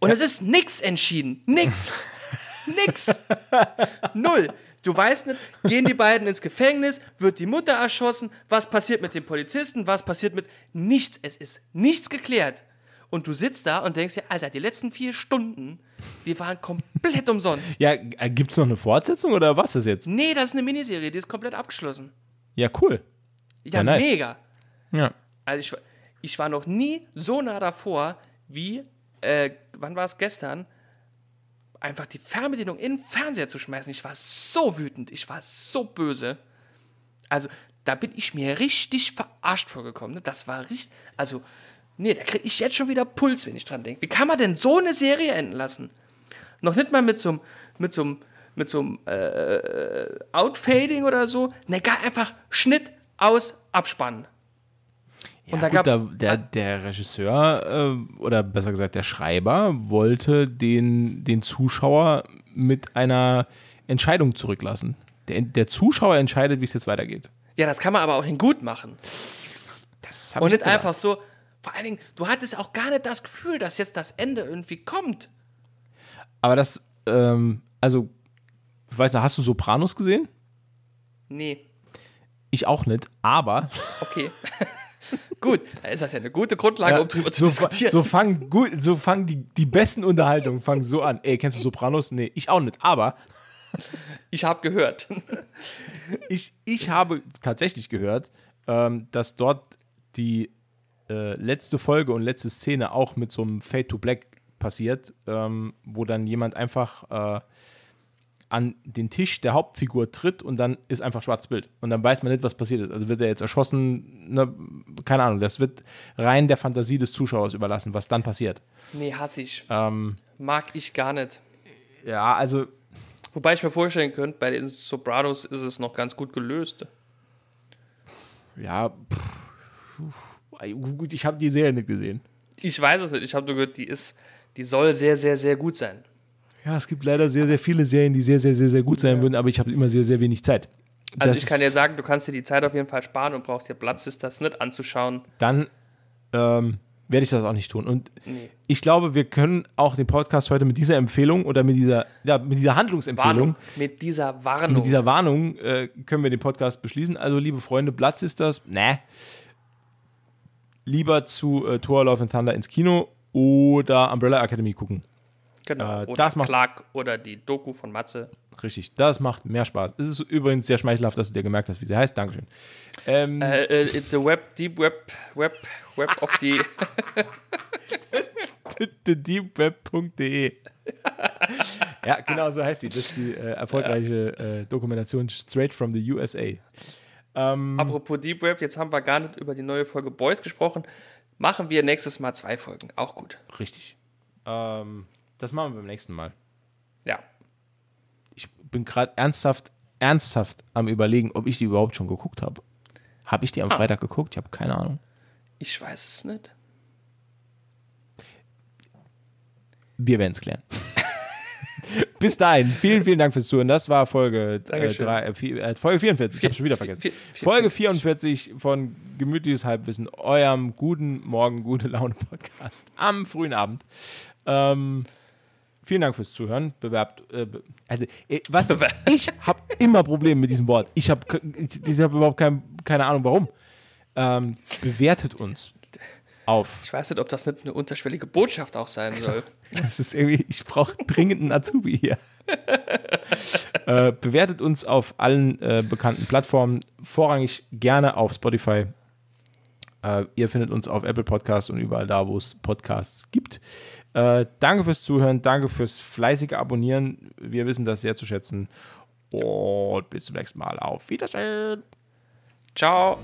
Und es ist nix entschieden. Nix. nix. Null. Du weißt nicht, gehen die beiden ins Gefängnis, wird die Mutter erschossen, was passiert mit den Polizisten, was passiert mit nichts. Es ist nichts geklärt. Und du sitzt da und denkst dir, Alter, die letzten vier Stunden, die waren komplett umsonst. Ja, gibt es noch eine Fortsetzung oder was ist jetzt? Nee, das ist eine Miniserie, die ist komplett abgeschlossen. Ja, cool. Ja, Ja, nice. mega. Ja. Also ich, ich war noch nie so nah davor, wie, äh, wann war es gestern, einfach die Fernbedienung in den Fernseher zu schmeißen. Ich war so wütend, ich war so böse. Also da bin ich mir richtig verarscht vorgekommen. Ne? Das war richtig, also nee, da kriege ich jetzt schon wieder Puls, wenn ich dran denke. Wie kann man denn so eine Serie enden lassen? Noch nicht mal mit so einem, mit mit einem äh, Outfading oder so. Ne, gar einfach Schnitt aus, abspannen. Ja, Und da da, der, der Regisseur äh, oder besser gesagt der Schreiber wollte den, den Zuschauer mit einer Entscheidung zurücklassen. Der, der Zuschauer entscheidet, wie es jetzt weitergeht. Ja, das kann man aber auch in gut machen. Und ich nicht gesagt. einfach so, Vor allen Dingen, du hattest auch gar nicht das Gefühl, dass jetzt das Ende irgendwie kommt. Aber das, ähm, also, ich weiß nicht, hast du Sopranos gesehen? Nee. Ich auch nicht, aber. Okay. gut, da ist das ja eine gute Grundlage, Ja, um drüber zu so, diskutieren. So fangen, gut, so fangen die, die besten Unterhaltungen fangen so an. Ey, kennst du Sopranos? Nee, ich auch nicht. Aber Ich habe gehört. ich, ich habe tatsächlich gehört, ähm, dass dort die äh, letzte Folge und letzte Szene auch mit so einem Fade to Black passiert, ähm, wo dann jemand einfach äh, an den Tisch der Hauptfigur tritt und dann ist einfach schwarzes Bild. Und dann weiß man nicht, was passiert ist. Also wird er jetzt erschossen, ne, keine Ahnung, das wird rein der Fantasie des Zuschauers überlassen, was dann passiert. nee, hasse ich. Ähm, Mag ich gar nicht. ja, also Wobei ich mir vorstellen könnte, bei den Sopranos ist es noch ganz gut gelöst. ja, pff, gut, ich habe die Serie nicht gesehen. Ich weiß es nicht. Ich habe nur gehört, die ist, die soll sehr, sehr, sehr gut sein. Ja, es gibt leider sehr, sehr viele Serien, die sehr, sehr, sehr, sehr gut sein würden, aber ich habe immer sehr, sehr wenig Zeit. Also Das ich kann dir sagen, du kannst dir die Zeit auf jeden Fall sparen und brauchst dir Platz, ist das nicht anzuschauen. Dann ähm, werde ich das auch nicht tun. Und Nee. ich glaube, wir können auch den Podcast heute mit dieser Empfehlung oder mit dieser, ja, mit dieser Handlungsempfehlung, Warnung. Mit dieser Warnung. mit dieser Warnung äh, können wir den Podcast beschließen. Also, liebe Freunde, Platz ist das. Ne. Lieber zu äh, Thor Love and Thunder ins Kino oder Umbrella Academy gucken. Genau. äh, oder das macht- Clark oder die Doku von Matze. Richtig, das macht mehr Spaß. Es ist übrigens sehr schmeichelhaft, dass du dir gemerkt hast, wie sie heißt. Dankeschön. Ähm, Äh, äh, the Web, Deep Web, Web, Web of the. thedeepweb.de. ja, genau so heißt die. Das ist die äh, erfolgreiche äh, Dokumentation Straight from the USA. Apropos Deep Web, jetzt haben wir gar nicht über die neue Folge Boys gesprochen. Machen wir nächstes Mal zwei Folgen. Auch gut. Richtig. Ähm, das machen wir beim nächsten Mal. Ja. Ich bin gerade ernsthaft, ernsthaft am überlegen, ob ich die überhaupt schon geguckt habe. Habe ich die am Freitag geguckt? Ich habe keine Ahnung. Ich weiß es nicht. Wir werden es klären. Bis dahin, vielen, vielen Dank fürs Zuhören. Das war Folge, äh, drei, äh, vier, äh, Folge 44. Ich habe schon wieder vergessen. vier- vier- Folge 44 von Gemütliches Halbwissen, eurem guten Morgen, gute Laune Podcast am frühen Abend. Ähm, vielen Dank fürs Zuhören. Bewerbt. Äh, be also, äh, was, ich habe immer Probleme mit diesem Wort. Ich habe ich, ich hab überhaupt kein, keine Ahnung warum. Ähm, bewertet uns auf Ich weiß nicht, ob das nicht eine unterschwellige Botschaft auch sein soll. das ist irgendwie, ich brauche dringend einen Azubi hier. äh, bewertet uns auf allen äh, bekannten Plattformen, vorrangig gerne auf Spotify. Äh, ihr findet uns auf Apple Podcasts und überall da, wo es Podcasts gibt. Äh, danke fürs Zuhören, danke fürs fleißige Abonnieren. Wir wissen das sehr zu schätzen. Und bis zum nächsten Mal. Auf Wiedersehen. Ciao.